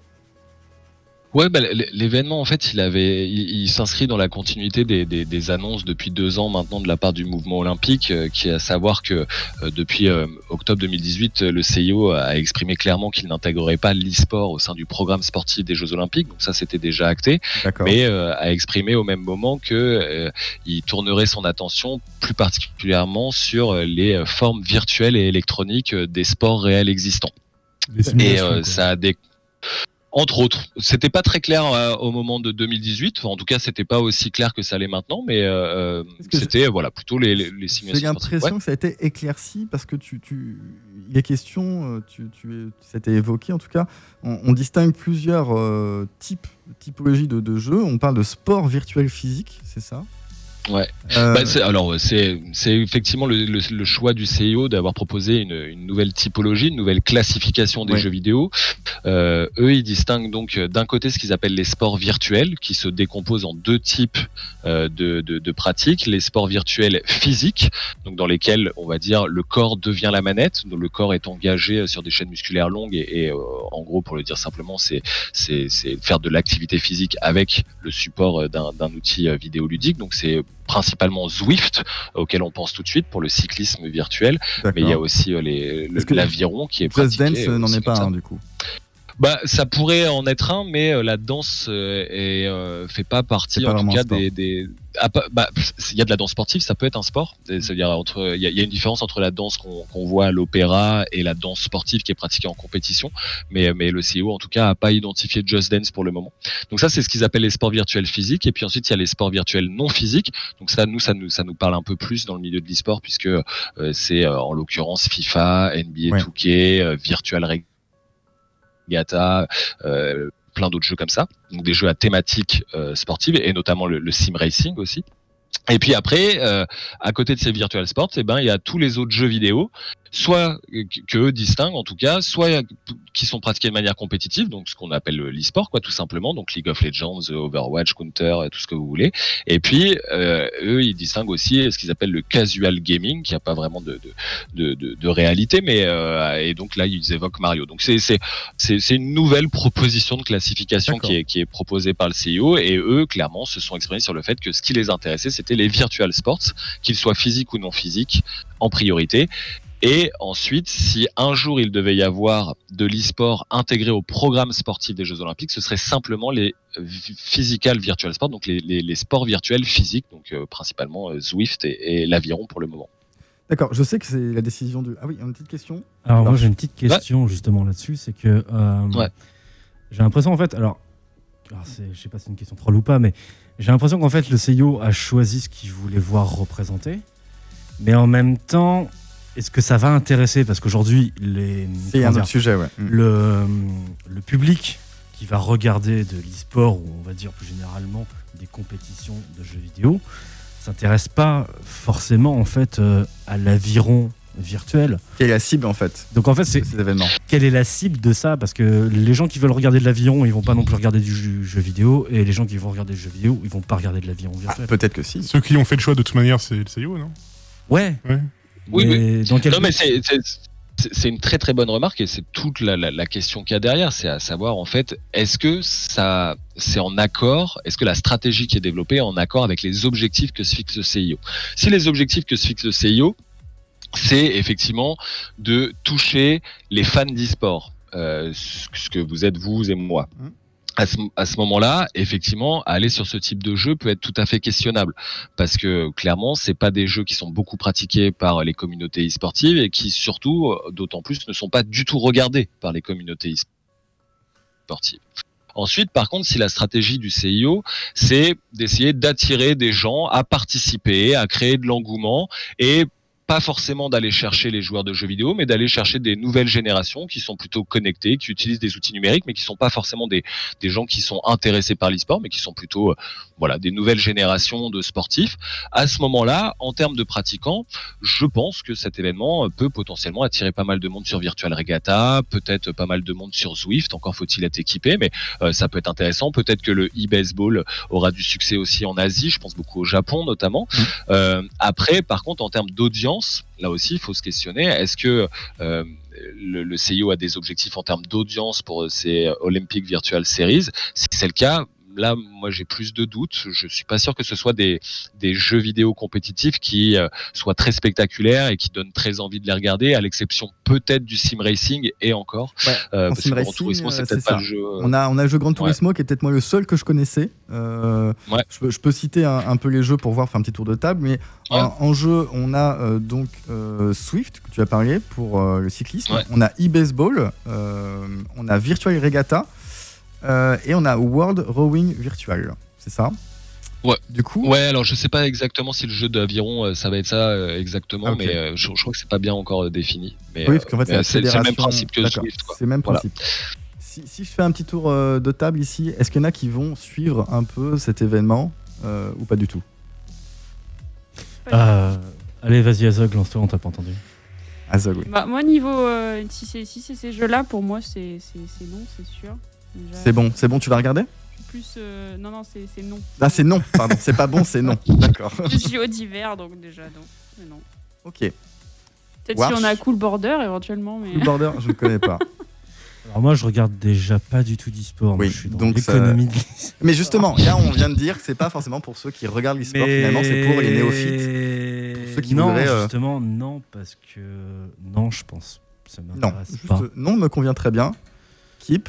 Ouais, bah, l'événement en fait, il avait, il, s'inscrit dans la continuité des, des, des, annonces depuis deux ans maintenant de la part du mouvement olympique, euh, qui est à savoir que euh, depuis euh, octobre 2018, le CIO a exprimé clairement qu'il n'intégrerait pas l'e-sport au sein du programme sportif des Jeux Olympiques. Donc ça, c'était déjà acté, mais a exprimé au même moment que il tournerait son attention plus particulièrement sur les formes virtuelles et électroniques des sports réels existants. Et ça a des entre autres, c'était pas très clair euh, au moment de 2018. en tout cas, c'était pas aussi clair que ça l'est maintenant, mais euh, euh, c'était voilà plutôt les, les, simulations. J'ai l'impression que ça a été éclairci parce que tu, tu les questions, tu, tu c'était évoqué en tout cas. On, distingue plusieurs types, typologies de, de jeux. On parle de sport virtuel physique, c'est ça? Ouais. Euh, bah, alors c'est effectivement le, le, choix du CIO d'avoir proposé une, une, nouvelle typologie, une nouvelle classification des jeux vidéo. Euh, eux, ils distinguent donc d'un côté ce qu'ils appellent les sports virtuels, qui se décomposent en deux types euh, de, de, de, pratiques les sports virtuels physiques, donc dans lesquels on va dire le corps devient la manette, donc le corps est engagé sur des chaînes musculaires longues et, et euh, en gros, pour le dire simplement, c'est c'est faire de l'activité physique avec le support d'un outil vidéoludique. Donc c'est principalement Zwift, auquel on pense tout de suite pour le cyclisme virtuel, mais il y a aussi euh, l'aviron qui est Just Dance n'en est pas un du coup. Bah, ça pourrait en être un, mais euh, la danse euh, est, euh, fait pas partie, en tout cas, des. des... Ah, bah, il y a de la danse sportive, ça peut être un sport. C'est-à-dire entre, il y, y, a une différence entre la danse qu'on voit à l'opéra et la danse sportive qui est pratiquée en compétition. Mais, mais le CEO, en tout cas, a pas identifié Just Dance pour le moment. Donc ça, c'est ce qu'ils appellent les sports virtuels physiques. Et puis ensuite, il y a les sports virtuels non physiques. Donc ça, nous, ça nous, ça nous parle un peu plus dans le milieu de l'e-sport puisque c'est en l'occurrence FIFA, NBA 2K, Virtual Gata, euh, plein d'autres jeux comme ça, donc des jeux à thématique euh, sportive et notamment le, sim racing aussi. Et puis après, euh, à côté de ces virtual sports, eh ben il y a tous les autres jeux vidéo soit que eux distinguent en tout cas, soit qui sont pratiqués de manière compétitive, donc ce qu'on appelle l'e-sport, quoi, tout simplement, donc League of Legends, Overwatch, Counter, tout ce que vous voulez. Et puis euh, eux, ils distinguent aussi ce qu'ils appellent le casual gaming, qui n'a pas vraiment de, de, de, de réalité, mais euh, et donc là ils évoquent Mario. Donc c'est une nouvelle proposition de classification qui est qui est proposée par le CIO, et eux clairement se sont exprimés sur le fait que ce qui les intéressait, c'était les virtual sports, qu'ils soient physiques ou non physiques, en priorité et ensuite, si un jour il devait y avoir de l'e-sport intégré au programme sportif des Jeux Olympiques, ce serait simplement les physical virtual sports, donc les, sports virtuels physiques, donc euh, principalement euh, Zwift et, l'aviron pour le moment. D'accord, je sais que c'est la décision du. Ah oui, une petite question. Alors, moi j'ai une petite question justement là-dessus, c'est que euh, j'ai l'impression en fait, alors alors c'est- je sais pas si c'est une question troll ou pas, mais j'ai l'impression qu'en fait le CIO a choisi ce qu'il voulait voir représenté. Mais en même temps, est-ce que ça va intéresser? Parce qu'aujourd'hui, les, C'est un dire, autre sujet, ouais. Mm. le, le public qui va regarder de l'e-sport, ou on va dire plus généralement des compétitions de jeux vidéo, s'intéresse pas forcément en fait euh, à l'aviron virtuel. Quelle est la cible en fait Donc en fait, de c'est ces événements quelle est la cible de ça? Parce que les gens qui veulent regarder de l'aviron, ils vont pas non plus regarder du jeu, jeu vidéo, et les gens qui vont regarder du jeu vidéo, ils vont pas regarder de l'aviron Ah, virtuel. Peut-être que si. Ceux qui ont fait le choix de toute manière, c'est le CIO, non? Ouais. Ouais. Oui, mais dans quel Non, mais c'est- c'est c'est- c'est une très très bonne remarque et c'est toute la, la- la question qu'il y a derrière, c'est à savoir en fait, est-ce que ça c'est en accord, est-ce que la stratégie qui est développée est en accord avec les objectifs que se fixe le CIO Si les objectifs que se fixe le CIO, c'est effectivement de toucher les fans d'e-sport, euh, ce que vous êtes vous et moi. Mhm. À ce, ce moment-là, effectivement, aller sur ce type de jeu peut être tout à fait questionnable parce que clairement, c'est pas des jeux qui sont beaucoup pratiqués par les communautés e-sportives et qui surtout, euh, d'autant plus, ne sont pas du tout regardés par les communautés e-sportives. Ensuite, par contre, si la stratégie du CIO, c'est d'essayer d'attirer des gens à participer, à créer de l'engouement et pas forcément d'aller chercher les joueurs de jeux vidéo, mais d'aller chercher des nouvelles générations qui sont plutôt connectées, qui utilisent des outils numériques, mais qui sont pas forcément des, des gens qui sont intéressés par l'e-sport, mais qui sont plutôt euh, voilà des nouvelles générations de sportifs. À ce moment-là, en termes de pratiquants, je pense que cet événement peut potentiellement attirer pas mal de monde sur Virtual Regatta, peut-être pas mal de monde sur Zwift. Encore faut-il être équipé, mais euh, ça peut être intéressant. Peut-être que le e-baseball aura du succès aussi en Asie. Je pense beaucoup au Japon notamment. Euh, après, par contre, en termes d'audience, là aussi, il faut se questionner. Est-ce que euh, le, CIO a des objectifs en termes d'audience pour ces Olympic Virtual Series? Si c'est le cas, là, moi, j'ai plus de doutes. Je suis pas sûr que ce soit des, des jeux vidéo compétitifs qui euh, soient très spectaculaires et qui donnent très envie de les regarder, à l'exception peut-être du sim racing et encore. Ouais, Euh, en parce sim que Gran racing, Turismo, c'est peut-être pas le jeu. euh, On a, on a le jeu Gran Turismo qui est peut-être moi le seul que je connaissais. Euh, Ouais. je, peux, je peux citer un, un peu les jeux pour voir, faire un petit tour de table. Mais en, en jeu, on a donc Swift, que tu as parlé, pour le cyclisme. On a e-baseball. on a Virtual Regatta. Euh, et on a World Rowing Virtual. C'est ça? Ouais. Du coup, Ouais, alors je sais pas exactement si le jeu d'aviron euh, ça va être ça euh, exactement, Ah, mais je, je crois que c'est pas bien encore défini. Mais, oui, parce qu'en fait, c'est le même principe que Swift. Quoi. C'est le même Voilà. principe. Si, si je fais un petit tour de table ici, est-ce qu'il y en a qui vont suivre un peu cet événement euh, ou pas du tout? Euh, Allez, vas-y, Azog, lance-toi, on t'a pas entendu. Azog, oui. Bah, moi, niveau. euh, si c'est si ces jeux-là, pour moi, c'est non, c'est sûr. C'est bon, c'est bon, tu vas regarder Plus. euh, non, non, c'est non. Ah, c'est non, pardon, c'est pas bon, c'est non. D'accord. Je suis au d'hiver, donc déjà, non. Mais non. Ok. Peut-être si on a Cool Border éventuellement, mais. Cool Border, je ne connais pas. Alors moi, je regarde déjà pas du tout d'e-sport. Oui, je suis dans ça- l'économie de Mais justement, là, on vient de dire que c'est pas forcément pour ceux qui regardent l'e-sport, finalement, c'est pour les néophytes. Pour ceux qui non, voudraient, euh, justement, non, parce que non, je pense. Ça Non, m'intéresse juste, pas. non me convient très bien. Keep.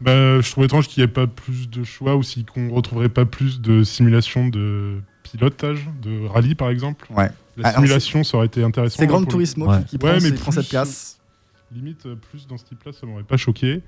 Bah, je trouve étrange qu'il n'y ait pas plus de choix ou si qu'on retrouverait pas plus de simulation de pilotage, de rallye par exemple. Ouais. La Alors, simulation, ça aurait été intéressant. C'est hein, Gran pour le- Turismo qui, qui Ouais, prend, mais cette place. Limite, euh, plus dans ce type-là, ça m'aurait pas choqué.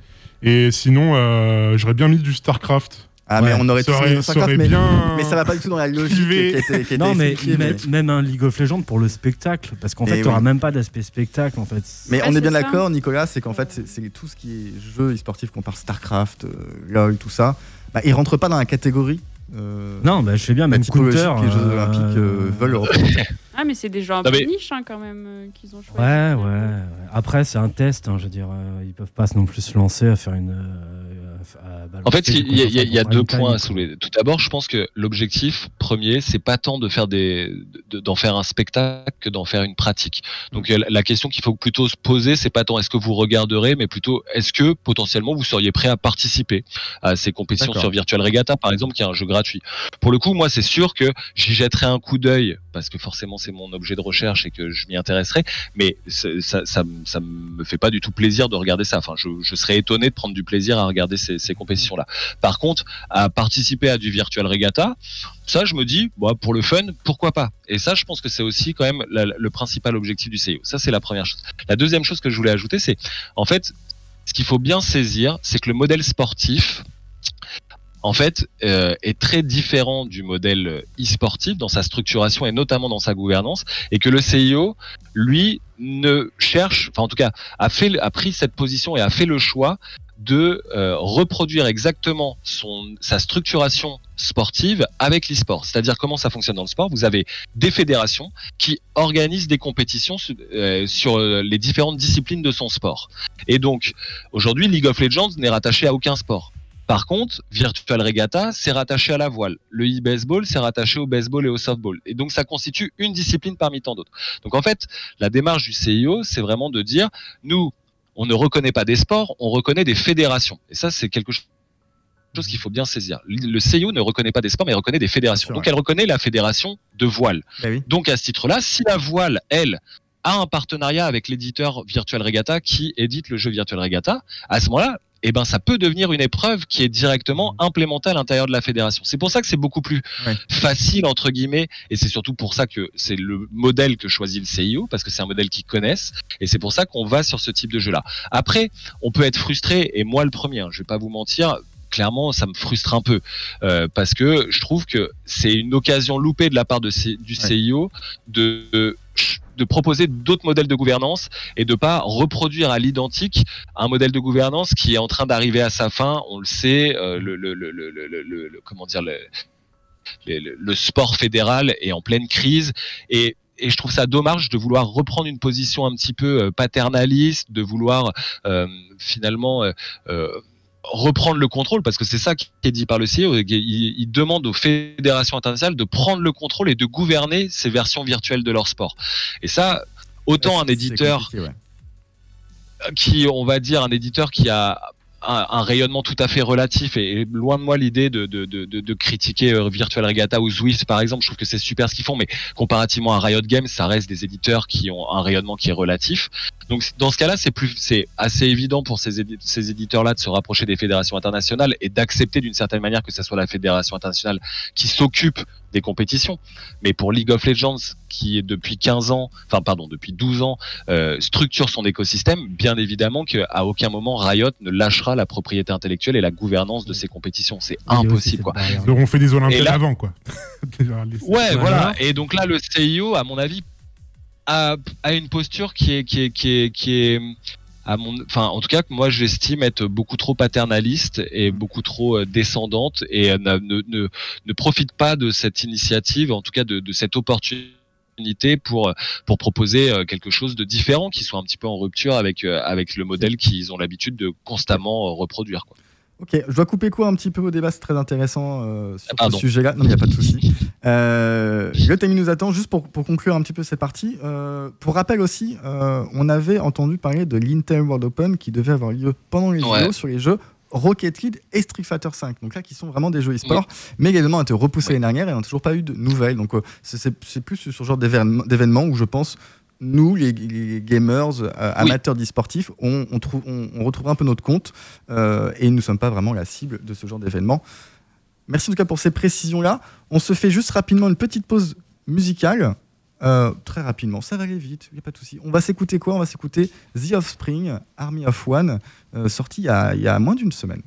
Et sinon, euh, j'aurais bien mis du StarCraft. Ah, Ouais. mais on aurait tous mis aurait, le ça Starcraft, aurait mais, bien. mais ça va pas du tout dans la logique qui était, qui était Non, mais mais- même, même un League of Legends pour le spectacle, parce qu'en Eh fait, tu n'auras oui. même pas d'aspect spectacle, en fait. Mais Ouais, on est bien d'accord, Nicolas, c'est qu'en fait, c'est- tout ce qui est jeu e-sportif qu'on parle StarCraft, euh, LoL, tout ça, bah, ils rentrent pas dans la catégorie. euh, Non, bah, je sais bien, même Counter. que les Jeux euh, Olympiques euh, veulent représenter. Ah, mais c'est des jeux un peu niche hein, quand même euh, qu'ils ont choisi. Ouais, ouais, ouais. Après, c'est un test, hein, je veux dire. euh, ils peuvent pas non plus se lancer à faire une. Euh, à- En fait, il y a, y y deux points à soulever. Tout d'abord, je pense que l'objectif premier, c'est pas tant de faire des, de- d'en faire un spectacle que d'en faire une pratique. Donc, euh, la question qu'il faut plutôt se poser, c'est pas tant est-ce que vous regarderez, mais plutôt est-ce que potentiellement vous seriez prêt à participer à ces compétitions sur Virtual Regatta, par exemple, qui est un jeu gratuit. Pour le coup, moi, c'est sûr que j'y jetterai un coup d'œil parce que forcément, c'est mon objet de recherche et que je m'y intéresserai. Mais ça, ça me fait pas du tout plaisir de regarder ça. Enfin, je, je serais étonné de prendre du plaisir à regarder ces, ces compétitions-là. Par contre, à participer à du virtual regatta, ça, je me dis, bah, pour le fun, pourquoi pas? Et ça, je pense que c'est aussi quand même le principal objectif du CIO. Ça, c'est la première chose. La deuxième chose que je voulais ajouter, c'est, en fait, ce qu'il faut bien saisir, c'est que le modèle sportif en fait, euh, est très différent du modèle e-sportif dans sa structuration et notamment dans sa gouvernance, et que le CIO, lui, ne cherche, enfin en tout cas, a pris cette position et a fait le choix de euh, reproduire exactement son, sa structuration sportive avec l'e-sport. C'est-à-dire comment ça fonctionne dans le sport. Vous avez des fédérations qui organisent des compétitions euh, sur euh, les différentes disciplines de son sport. Et donc, aujourd'hui, League of Legends n'est rattaché à aucun sport. Par contre, Virtual Regatta, c'est rattaché à la voile. Le e-baseball, c'est rattaché au baseball et au softball. Et donc, ça constitue une discipline parmi tant d'autres. Donc, en fait, la démarche du CIO, c'est vraiment de dire, nous, on ne reconnaît pas des sports, on reconnaît des fédérations. Et ça, c'est quelque chose qu'il faut bien saisir. Le CIO ne reconnaît pas des sports, mais il reconnaît des fédérations. Donc, elle reconnaît la fédération de voile. Bah oui. Donc, à ce titre-là, si la voile, elle, a un partenariat avec l'éditeur Virtual Regatta qui édite le jeu Virtual Regatta, à ce moment-là, eh ben, ça peut devenir une épreuve qui est directement implémentée à l'intérieur de la fédération. C'est pour ça que c'est beaucoup plus Ouais. facile, entre guillemets, et c'est surtout pour ça que c'est le modèle que choisit le CIO, parce que c'est un modèle qu'ils connaissent, et c'est pour ça qu'on va sur ce type de jeu-là. Après, on peut être frustré, et moi le premier, hein, je vais pas vous mentir, clairement, ça me frustre un peu, euh, parce que je trouve que c'est une occasion loupée de la part de, du. CIO de, de de proposer d'autres modèles de gouvernance et de pas reproduire à l'identique un modèle de gouvernance qui est en train d'arriver à sa fin. On le sait, euh, le, comment dire, le, sport fédéral est en pleine crise et et je trouve ça dommage de vouloir reprendre une position un petit peu euh, paternaliste, de vouloir euh, finalement reprendre le contrôle, parce que c'est ça qui est dit par le CEO. Il, il demande aux fédérations internationales de prendre le contrôle et de gouverner ces versions virtuelles de leur sport. Et ça, autant un éditeur ouais. qui, on va dire, un éditeur qui a un, un rayonnement tout à fait relatif et, et loin de moi l'idée de, de, de, de, de critiquer euh, Virtual Regatta ou Zwift par exemple, je trouve que c'est super ce qu'ils font, mais comparativement à Riot Games, ça reste des éditeurs qui ont un rayonnement qui est relatif. Donc dans ce cas-là, c'est plus, c'est assez évident pour ces, édi- ces éditeurs-là de se rapprocher des fédérations internationales et d'accepter d'une certaine manière que ce soit la fédération internationale qui s'occupe des compétitions. Mais pour League of Legends, qui est depuis 15 ans, enfin pardon, depuis 12 ans, euh, structure son écosystème, bien évidemment qu'à aucun moment Riot ne lâchera la propriété intellectuelle et la gouvernance de ces compétitions. C'est impossible, quoi. Donc on fait des Olympiades là- avant, quoi. Ouais, Voilà. voilà. Et donc là, le CIO, à mon avis, a, a une posture qui est, qui est, qui est, qui est, à mon, enfin, en tout cas, que moi, j'estime être beaucoup trop paternaliste et beaucoup trop euh, descendante et euh, ne, ne, ne profite pas de cette initiative, en tout cas de, de cette opportunité pour pour proposer euh, quelque chose de différent qui soit un petit peu en rupture avec euh, avec le modèle qu'ils ont l'habitude de constamment euh, reproduire quoi. Ok, je dois couper court un petit peu au débat, c'est très intéressant euh, sur Ah, pardon. ce sujet-là. Non, il n'y a pas de souci. Euh, le timing nous attend, juste pour, pour conclure un petit peu cette partie. euh, pour rappel aussi, on avait entendu parler de l'Intel World Open qui devait avoir lieu pendant les Ouais. JO sur les jeux Rocket League et Street Fighter 5. Donc là, qui sont vraiment des jeux e-sport, mais également ont été repoussés Oui. l'année dernière et on n'a toujours pas eu de nouvelles. Donc c'est- plus sur ce genre d'événement où je pense nous, les, les gamers euh, amateurs d'e-sportifs, on, on, trouve- on, on retrouve un peu notre compte euh, et nous ne sommes pas vraiment la cible de ce genre d'événement. Merci en tout cas pour ces précisions-là. On se fait juste rapidement une petite pause musicale. Euh, très rapidement, ça va aller vite, il n'y a pas de souci. On va s'écouter quoi? On va s'écouter The Offspring, Army of One, sorti il y a- il y a moins d'une semaine.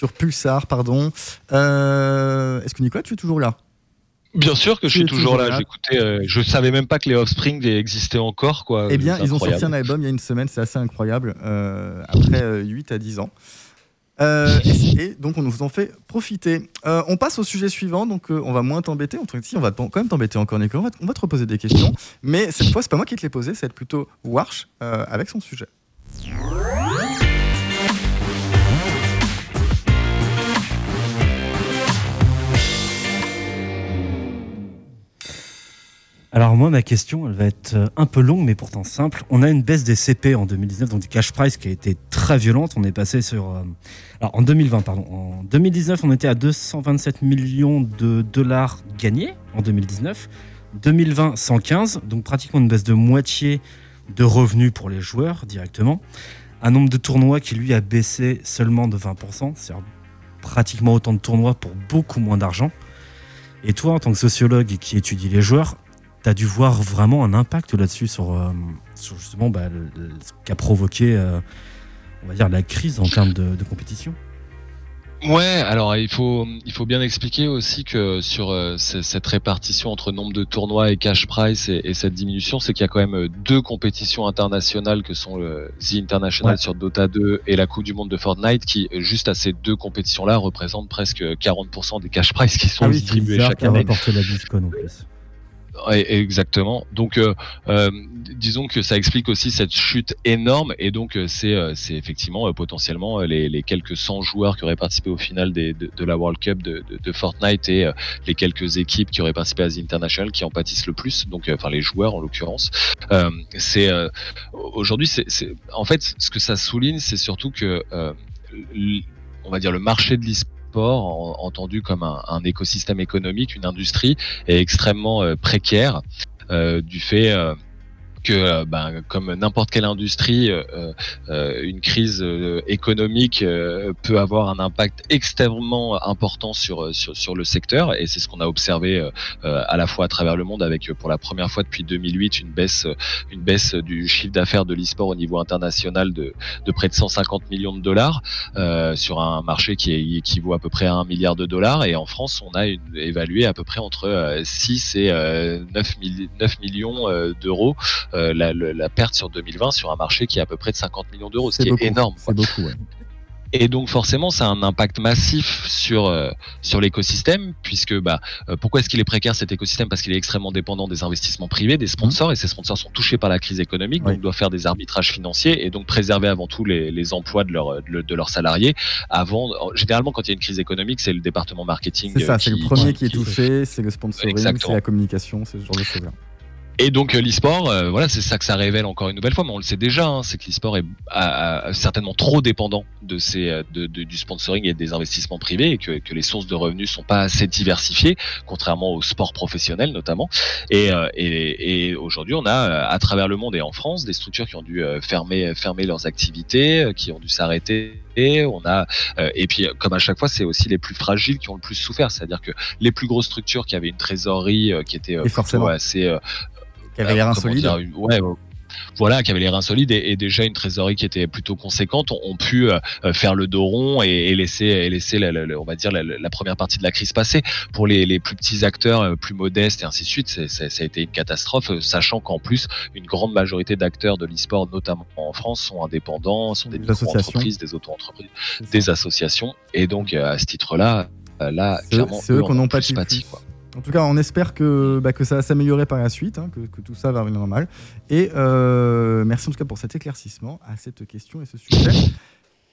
Sur Pulsar, pardon. Euh, Est-ce que Nicolas, tu es toujours là? Bien sûr que je suis toujours toujours là. J'écoutais, euh, je savais même pas que les Offspring existaient encore, quoi. Eh bien, ils ont sorti un album il y a une semaine, c'est assez incroyable, euh, après euh, 8 à 10 ans. Euh, et, et donc, on nous en fait profiter. Euh, on passe au sujet suivant, donc euh, on va moins t'embêter. On, si, on va quand même t'embêter encore, Nicolas. On va, te- on va te reposer des questions. Mais cette fois, c'est pas moi qui te les posé, c'est plutôt Warsh euh, avec son sujet. Alors moi, ma question, elle va être euh, un peu longue, mais pourtant simple. On a une baisse des CP en 2019, donc du cash price qui a été très violente. On est passé sur... euh, Alors en 2020, pardon. En 2019, on était à 227 millions de dollars gagnés en 2019. 2020, 115, donc pratiquement une baisse de moitié de revenus pour les joueurs directement. Un nombre de tournois qui lui a baissé seulement de 20%, c'est pratiquement autant de tournois pour beaucoup moins d'argent. Et toi, en tant que sociologue qui étudie les joueurs, tu as dû voir vraiment un impact là-dessus sur, euh, sur justement bah, le- le- ce qu'a provoqué, euh, on va dire, la crise en termes de, de compétition. Ouais, alors il faut il faut bien expliquer aussi que sur euh, cette répartition entre nombre de tournois et cash price et, et cette diminution, c'est qu'il y a quand même deux compétitions internationales que sont le The International Ouais. sur Dota 2 et la Coupe du Monde de Fortnite qui juste à ces deux compétitions-là représentent presque 40% des cash price qui sont Ah oui, distribués chaque année. la BlizzCon en plus. Exactement. Donc, euh, euh, disons que ça explique aussi cette chute énorme, et donc euh, c'est effectivement potentiellement les, quelques 100 joueurs qui auraient participé au final de, la World Cup de, Fortnite et les quelques équipes qui auraient participé à The International qui en pâtissent le plus. Donc, enfin les joueurs en l'occurrence. C'est aujourd'hui, en fait ce que ça souligne, c'est surtout que on va dire le marché de l'e-sport en- entendu comme un, un écosystème économique, une industrie, est extrêmement euh, précaire euh, du fait euh, que, euh, ben, comme n'importe quelle industrie, euh, euh, une crise économique peut avoir un impact extrêmement important sur, sur, sur le secteur, et c'est ce qu'on a observé à la fois à travers le monde avec, pour la première fois depuis 2008, une baisse, une baisse du chiffre d'affaires de l'e-sport au niveau international de, de près de 150 millions de dollars sur un marché qui est, équivaut à peu près à un milliard de dollars, et en France, on a évalué à peu près entre euh, 6 et euh, 9, milli- 9 millions d'euros euh, la, le- la perte sur 2020 sur un marché qui est à peu près de 50 millions d'euros, ce qui beaucoup. est énorme. C'est beaucoup, ouais. Et donc forcément, ça a un impact massif sur euh, sur l'écosystème, puisque bah euh, pourquoi est-ce qu'il est précaire cet écosystème? Parce qu'il est extrêmement dépendant des investissements privés, des sponsors, et ces sponsors sont touchés par la crise économique, Oui. donc doivent faire des arbitrages financiers et donc préserver avant tout les, les emplois de, leurs de, de leurs salariés. Avant, généralement, quand il y a une crise économique, c'est le département marketing. C'est ça, c'est le premier qui est touché, c'est le sponsoring, c'est la communication, c'est ce genre de choses-là. Et donc euh, l'e-sport, euh, voilà, c'est ça que ça révèle encore une nouvelle fois, mais on le sait déjà, hein, c'est que l'e-sport est a- certainement trop dépendant de ces, euh, de, de- du sponsoring et des investissements privés, et que, que les sources de revenus sont pas assez diversifiées, contrairement au sport professionnel notamment. Et, euh, et, et aujourd'hui, on a euh, à travers le monde et en France des structures qui ont dû fermer, fermer leurs activités, qui ont dû s'arrêter. Et on a euh, et puis comme à chaque fois, c'est aussi les plus fragiles qui ont le plus souffert, c'est-à-dire que les plus grosses structures qui avaient une trésorerie euh, qui était euh, forcément. assez euh, Qui avait dire, une- ouais, ouais. voilà, qui les reins solides et, et déjà une trésorerie qui était plutôt conséquente, ont, ont pu euh, euh, faire le dos rond et, et laisser, et laisser la, la- la- on va dire, la, première partie de la crise passer. Pour les, les plus petits acteurs, euh, plus modestes et ainsi de suite, ça a été une catastrophe, sachant qu'en plus, une grande majorité d'acteurs de l'e-sport, notamment en France, sont indépendants, sont des micro-entreprises, des auto-entreprises, des associations. Et donc, euh, à ce titre-là, là, clairement, eux eux qu'on en ont n'en En tout cas, on espère que, bah, que ça va s'améliorer par la suite, hein, que, que tout ça va revenir normal. Et euh, merci en tout cas pour cet éclaircissement à cette question et ce sujet.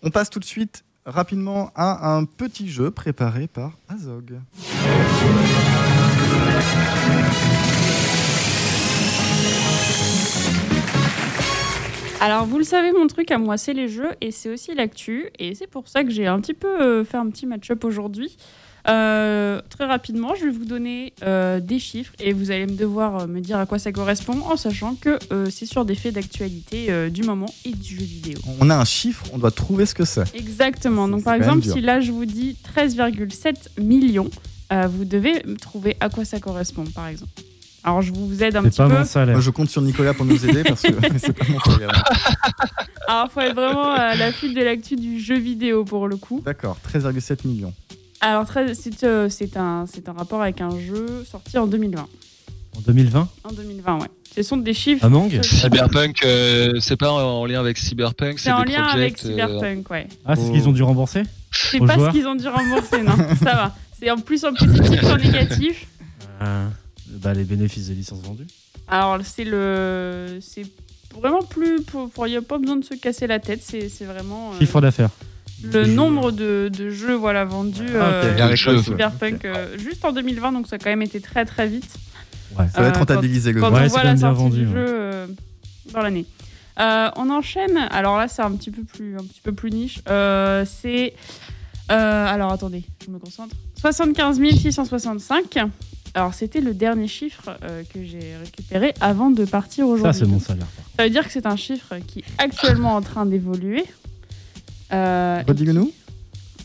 On passe tout de suite rapidement à un petit jeu préparé par Azog. Alors, vous le savez, mon truc à moi, c'est les jeux et c'est aussi l'actu. Et c'est pour ça que j'ai un petit peu euh, fait un petit match-up aujourd'hui. Euh, très rapidement, je vais vous donner euh, des chiffres et vous allez me devoir euh, me dire à quoi ça correspond en sachant que euh, c'est sur des faits d'actualité euh, du moment et du jeu vidéo. On a un chiffre, on doit trouver ce que c'est. Exactement. Donc, par exemple, si là je vous dis 13,7 millions, euh, vous devez me trouver à quoi ça correspond, par exemple. Alors je vous aide un C'est petit pas peu. mon salaire. Moi, je compte sur Nicolas pour nous aider parce que c'est pas mon salaire. Alors faut être vraiment à la file de l'actu du jeu vidéo pour le coup. D'accord, 13,7 millions. Alors c'est euh, un, c'est un rapport avec un jeu sorti en 2020. En 2020 En 2020, ouais. Ce sont des chiffres. Among Cyberpunk, euh, c'est pas en lien avec Cyberpunk, C'est en des lien avec euh, Cyberpunk, ouais. Ah, c'est ce Oh. qu'ils ont dû rembourser C'est pas joueurs ce qu'ils ont dû rembourser, non. Ça va. C'est en plus en positif qu'en négatif. Euh, bah, Les bénéfices des licences vendues. Alors c'est le, c'est vraiment plus pour, pour- y a pas besoin de se casser la tête. C'est c'est vraiment euh, Chiffre d'affaires. Le nombre de, de jeux voilà vendus. Ah, euh, jeux, le- Cyberpunk euh, juste en 2020, donc ça a quand même été très très vite. Ouais. Ça va être Euh, rentabilisé le Quand jeu. Ouais, on c'est voit quand la sortie vendu, du ouais. jeu euh, dans l'année. Euh, on enchaîne. Alors là, c'est un petit peu plus, un petit peu plus niche. Euh, c'est euh, alors attendez, je me concentre. 75 665. Alors c'était le dernier chiffre euh, que j'ai récupéré avant de partir Ça, aujourd'hui. c'est mon salaire. par contre. Ça veut dire que c'est un chiffre qui est actuellement en train d'évoluer. Euh, Redis-le-nous.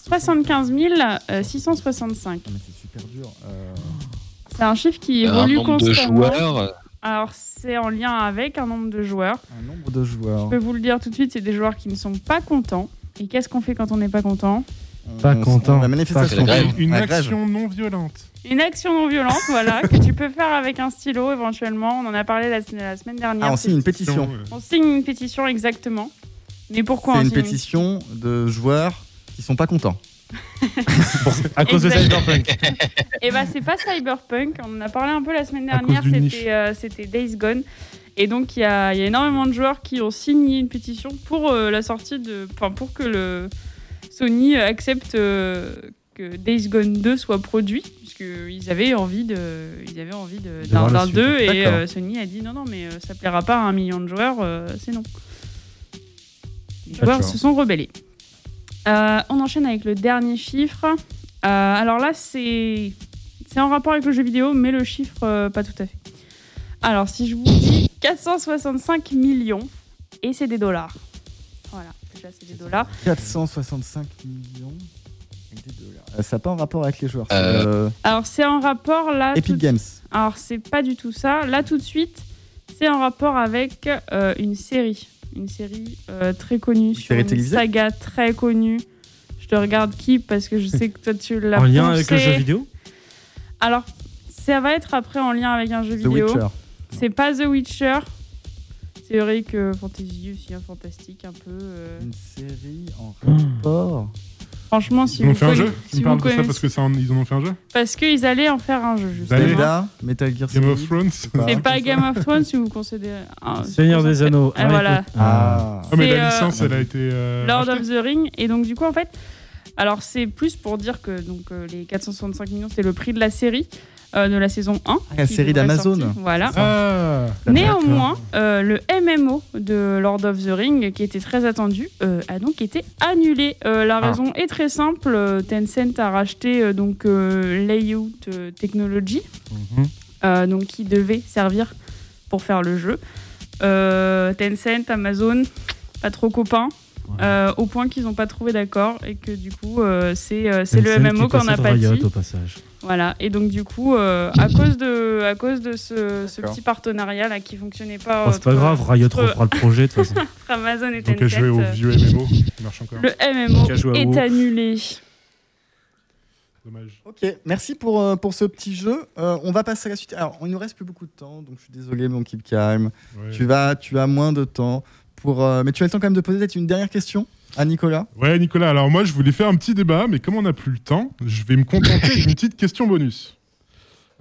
75 665. Ah, mais c'est super dur. Euh, C'est un chiffre qui un évolue nombre de constamment. joueurs. Alors c'est en lien avec un nombre de joueurs. Un nombre de joueurs. Je peux vous le dire tout de suite, c'est des joueurs qui ne sont pas contents. Et qu'est-ce qu'on fait quand on n'est pas content? Pas On- content. La manifestation. Une action non violente. Une action non violente, voilà, que tu peux faire avec un stylo éventuellement. On en a parlé la, la semaine dernière. Ah, on signe une pétition. euh, on signe une pétition exactement. Mais pourquoi C'est une signe pétition de joueurs qui sont pas contents. À cause de. Cyberpunk. Et bah c'est pas Cyberpunk, on en a parlé un peu la semaine À cause dernière, d'une niche. c'était euh, c'était Days Gone. Et donc il y a, il y a énormément de joueurs qui ont signé une pétition pour euh, la sortie de. Enfin pour que le Sony accepte euh, que Days Gone 2 soit produit, puisqu'ils avaient envie de. Ils avaient envie de- De d'un voir la d'un suite. 2 et D'accord. euh, Sony a dit non non mais euh, ça plaira pas à un million de joueurs, euh, c'est non. Les joueurs se sont rebellés. Euh, on enchaîne avec le dernier chiffre. Euh, alors là, c'est en rapport avec le jeu vidéo, mais le chiffre, euh, pas tout à fait. Alors, si je vous dis 465 millions, et c'est des dollars. Voilà, déjà, c'est des dollars. 465 millions avec des dollars. Euh, ça n'a pas un rapport avec les joueurs. Euh, euh, Alors, c'est en rapport là. Epic tout Games. Alors, c'est pas du tout ça. Là, tout de suite, c'est en rapport avec euh, une série. Une série euh, très connue, sur série une télévisée saga très connue. Je te regarde qui parce que je sais que toi, tu l'as En lien avec pensé. jeu vidéo Alors, ça va être après en lien avec un jeu The vidéo. Witcher. C'est pas The Witcher. C'est vrai que fantasy aussi, un fantastique un peu. euh. Une série en Mmh. Franchement, si Ils ont vous fait un jeu Tu si me vous parles de ça connaissez- parce que ça en- ils en ont fait un jeu parce qu'ils allaient en faire un jeu justement. D'ailleurs. Zelda, Metal Gear Game Solid. of Thrones C'est pas Game of Thrones si vous considérez. ah, Seigneur des Anneaux. Ah, voilà. Ah. Ah mais C'est, la euh, licence elle a été euh, Lord of the Ring. Et donc, du coup, en fait, alors c'est plus pour dire que donc, euh, les 465 millions, c'était le prix de la série, euh, de la saison 1. Ah, la série d'Amazon. Voilà. Ah Néanmoins, euh, le MMO de Lord of the Ring, qui était très attendu, euh, a donc été annulé. La Ah. raison est très simple. Tencent a racheté donc Layout Technology, Mhm. donc qui devait servir pour faire le jeu. Tencent, Amazon, pas trop copains. Ouais. euh, au point qu'ils n'ont pas trouvé d'accord et que du coup euh, c'est euh, le MMO qu'on a pâti. Riot, au passage. Voilà, et donc du coup, euh, à cause de, à cause de ce, petit partenariat là qui fonctionnait pas, Oh, c'est pas entre- grave, Riot refera le projet de toute façon. entre Amazon et Donc Tencent, à jouer au euh, vieux MMO qui marche encore. le MMO est annulé. Dommage. Ok, merci pour, euh, pour ce petit jeu. Euh, on va passer à la suite. Alors, il nous reste plus beaucoup de temps, donc je suis désolé, mon keep. Ouais. Tu, vas, tu as moins de temps. Pour, euh, mais tu as le temps quand même de poser peut-être une dernière question à Nicolas. Ouais, Nicolas, alors moi je voulais faire un petit débat, mais comme on n'a plus le temps, je vais me contenter d'une petite question bonus.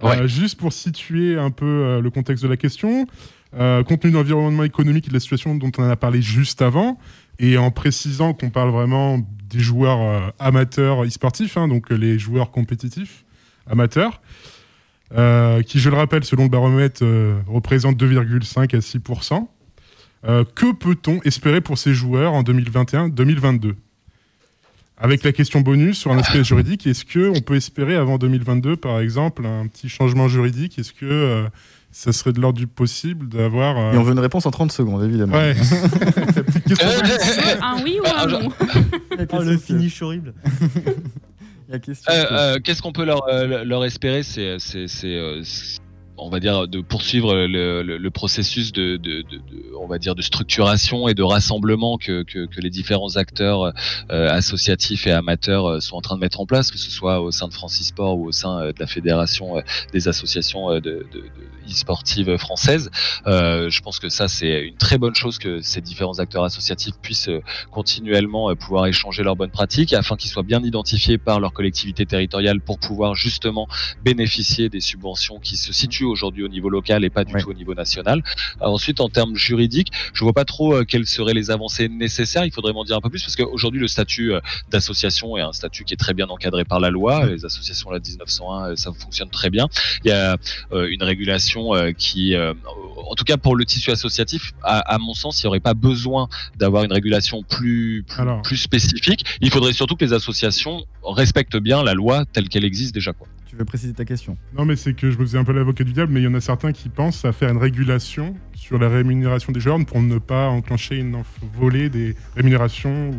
Ouais. Euh, juste pour situer un peu euh, le contexte de la question, euh, compte tenu de l'environnement économique et de la situation dont on en a parlé juste avant, et en précisant qu'on parle vraiment des joueurs euh, amateurs e-sportifs, hein, donc les joueurs compétitifs amateurs, euh, qui, je le rappelle, selon le baromètre, euh, représentent 2,5 à 6%. Euh, que peut-on espérer pour ces joueurs en 2021-2022 Avec la question bonus sur un aspect juridique, est-ce qu'on peut espérer avant 2022, par exemple, un petit changement juridique? Est-ce que euh, ça serait de l'ordre du possible d'avoir... euh, Et on veut une réponse en 30 secondes, évidemment. Ouais. Un oui ou un non? Oh, le finish horrible. La question, Euh, euh, Qu'est-ce qu'on peut leur, leur espérer C'est on va dire, de poursuivre le, processus de, on va dire, de structuration et de rassemblement que, les différents acteurs euh, associatifs et amateurs euh, sont en train de mettre en place, que ce soit au sein de Francis Sport ou au sein euh, de la fédération des associations de, e-sportives françaises. Je pense que ça, c'est une très bonne chose que ces différents acteurs associatifs puissent continuellement pouvoir échanger leurs bonnes pratiques afin qu'ils soient bien identifiés par leur collectivité territoriale pour pouvoir justement bénéficier des subventions qui se situent aujourd'hui au niveau local et pas du tout au niveau national. Alors ensuite, en termes juridiques, je vois pas trop euh, quelles seraient les avancées nécessaires. Il faudrait m'en dire un peu plus parce qu'aujourd'hui, le statut euh, d'association est un statut qui est très bien encadré par la loi. Les associations, la 1901, euh, ça fonctionne très bien. Il y a euh, une régulation euh, qui, euh, en tout cas pour le tissu associatif, à, à mon sens, il n'y aurait pas besoin d'avoir une régulation plus, plus, Alors. plus spécifique. Il faudrait surtout que les associations respectent bien la loi telle qu'elle existe déjà. Quoi. Tu veux préciser ta question Non, mais c'est que je me faisais un peu l'avocat du diable, mais il y en a certains qui pensent à faire une régulation sur la rémunération des joueurs pour ne pas enclencher une volée des rémunérations ou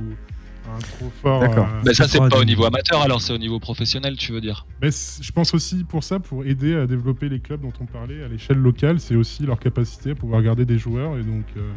un trop fort. D'accord. euh, Mais ça, c'est pas au niveau amateur, alors c'est au niveau professionnel, tu veux dire Mais je pense aussi pour ça, pour aider à développer les clubs dont on parlait à l'échelle locale, c'est aussi leur capacité à pouvoir garder des joueurs et donc. euh,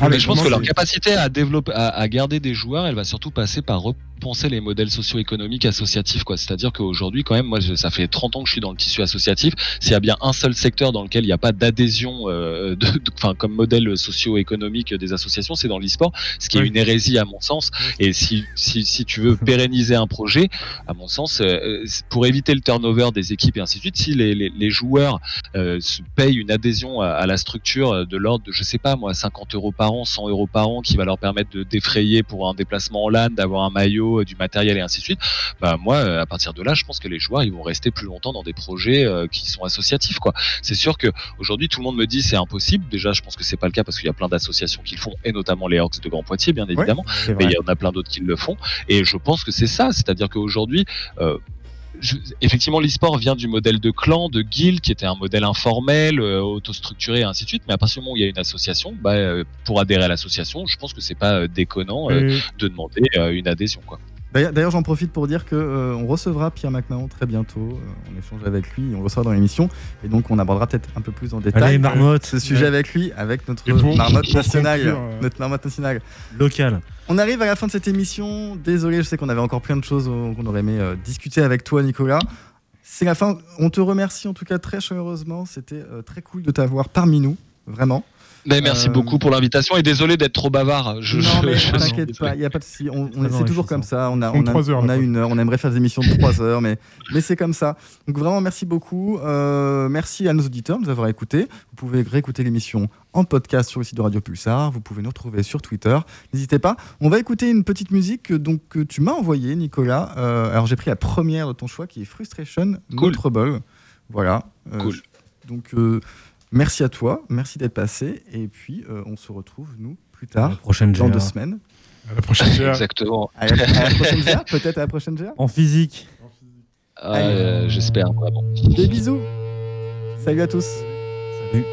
Ah, Mais je pense que leur capacité à développer, à, à garder des joueurs, elle va surtout passer par repenser les modèles socio-économiques associatifs, quoi. C'est-à-dire qu'aujourd'hui, quand même, moi, je- ça fait 30 ans que je suis dans le tissu associatif. S'il y a bien un seul secteur dans lequel il n'y a pas d'adhésion, euh, de, de- enfin, comme modèle socio-économique des associations, c'est dans l'e-sport, ce qui est une hérésie à mon sens. Et si, si, si tu veux pérenniser un projet, à mon sens, euh, pour éviter le turnover des équipes et ainsi de suite, si les, les, les joueurs euh, se payent une adhésion à, à la structure de l'ordre de, je sais pas moi, 50 euros par an, 100 euros par an, qui va leur permettre de défrayer pour un déplacement en LAN, d'avoir un maillot, euh, du matériel et ainsi de suite, bah moi, euh, à partir de là, je pense que les joueurs, ils vont rester plus longtemps dans des projets euh, qui sont associatifs, quoi. C'est sûr que aujourd'hui, tout le monde me dit c'est impossible. Déjà, je pense que c'est pas le cas parce qu'il y a plein d'associations qui le font, et notamment les Hawks de Grand Poitiers, bien évidemment mais il y en a plein d'autres qui le font. Et je pense que c'est ça, c'est-à-dire qu'aujourd'hui, euh, je- effectivement, l'e-sport vient du modèle de clan, de guild, qui était un modèle informel, euh, autostructuré, et ainsi de suite. Mais à partir du moment où il y a une association, bah, euh, pour adhérer à l'association, je pense que c'est pas euh, déconnant euh, de demander une adhésion. Quoi. D'ailleurs, j'en profite pour dire que euh, on recevra Pierre McMahon très bientôt. Euh, on échange avec lui, on le recevra dans l'émission, et donc on abordera peut-être un peu plus en détail Allez, marmotte, ce sujet avec lui, avec notre pour- marmotte nationale. conclure, euh, Notre marmotte nationale. local. On arrive à la fin de cette émission. Désolé, je sais qu'on avait encore plein de choses euh, qu'on aurait aimé discuter avec toi, Nicolas. C'est la fin. On te remercie en tout cas très chaleureusement. C'était très cool de t'avoir parmi nous, vraiment. Mais merci Euh, beaucoup pour l'invitation et désolé d'être trop bavard. Je, non, mais t'inquiète pas, il y a pas de souci. On, on- c'est toujours enrichissant. comme ça. On a, on a, trois heures, on a une heure. On aimerait faire des émissions de 3 heures, mais, mais c'est comme ça. Donc vraiment, merci beaucoup. Euh, merci à nos auditeurs de nous avoir écoutés. Vous pouvez réécouter l'émission en podcast sur le site de Radio Pulsar. Vous pouvez nous retrouver sur Twitter. N'hésitez pas. On va écouter une petite musique que, donc, que tu m'as envoyée, Nicolas. Euh, alors j'ai pris la première de ton choix qui est Frustration Cool. Trouble. Voilà. Euh, Cool. Donc euh, merci à toi. Merci d'être passé. Et puis euh, on se retrouve, nous, plus la tard. prochaine Dans GA. deux semaines. À la prochaine GA. Exactement. À la, à la prochaine GA, peut-être à la prochaine GA. En physique. Euh, J'espère vraiment. Des bisous. Salut à tous. Salut.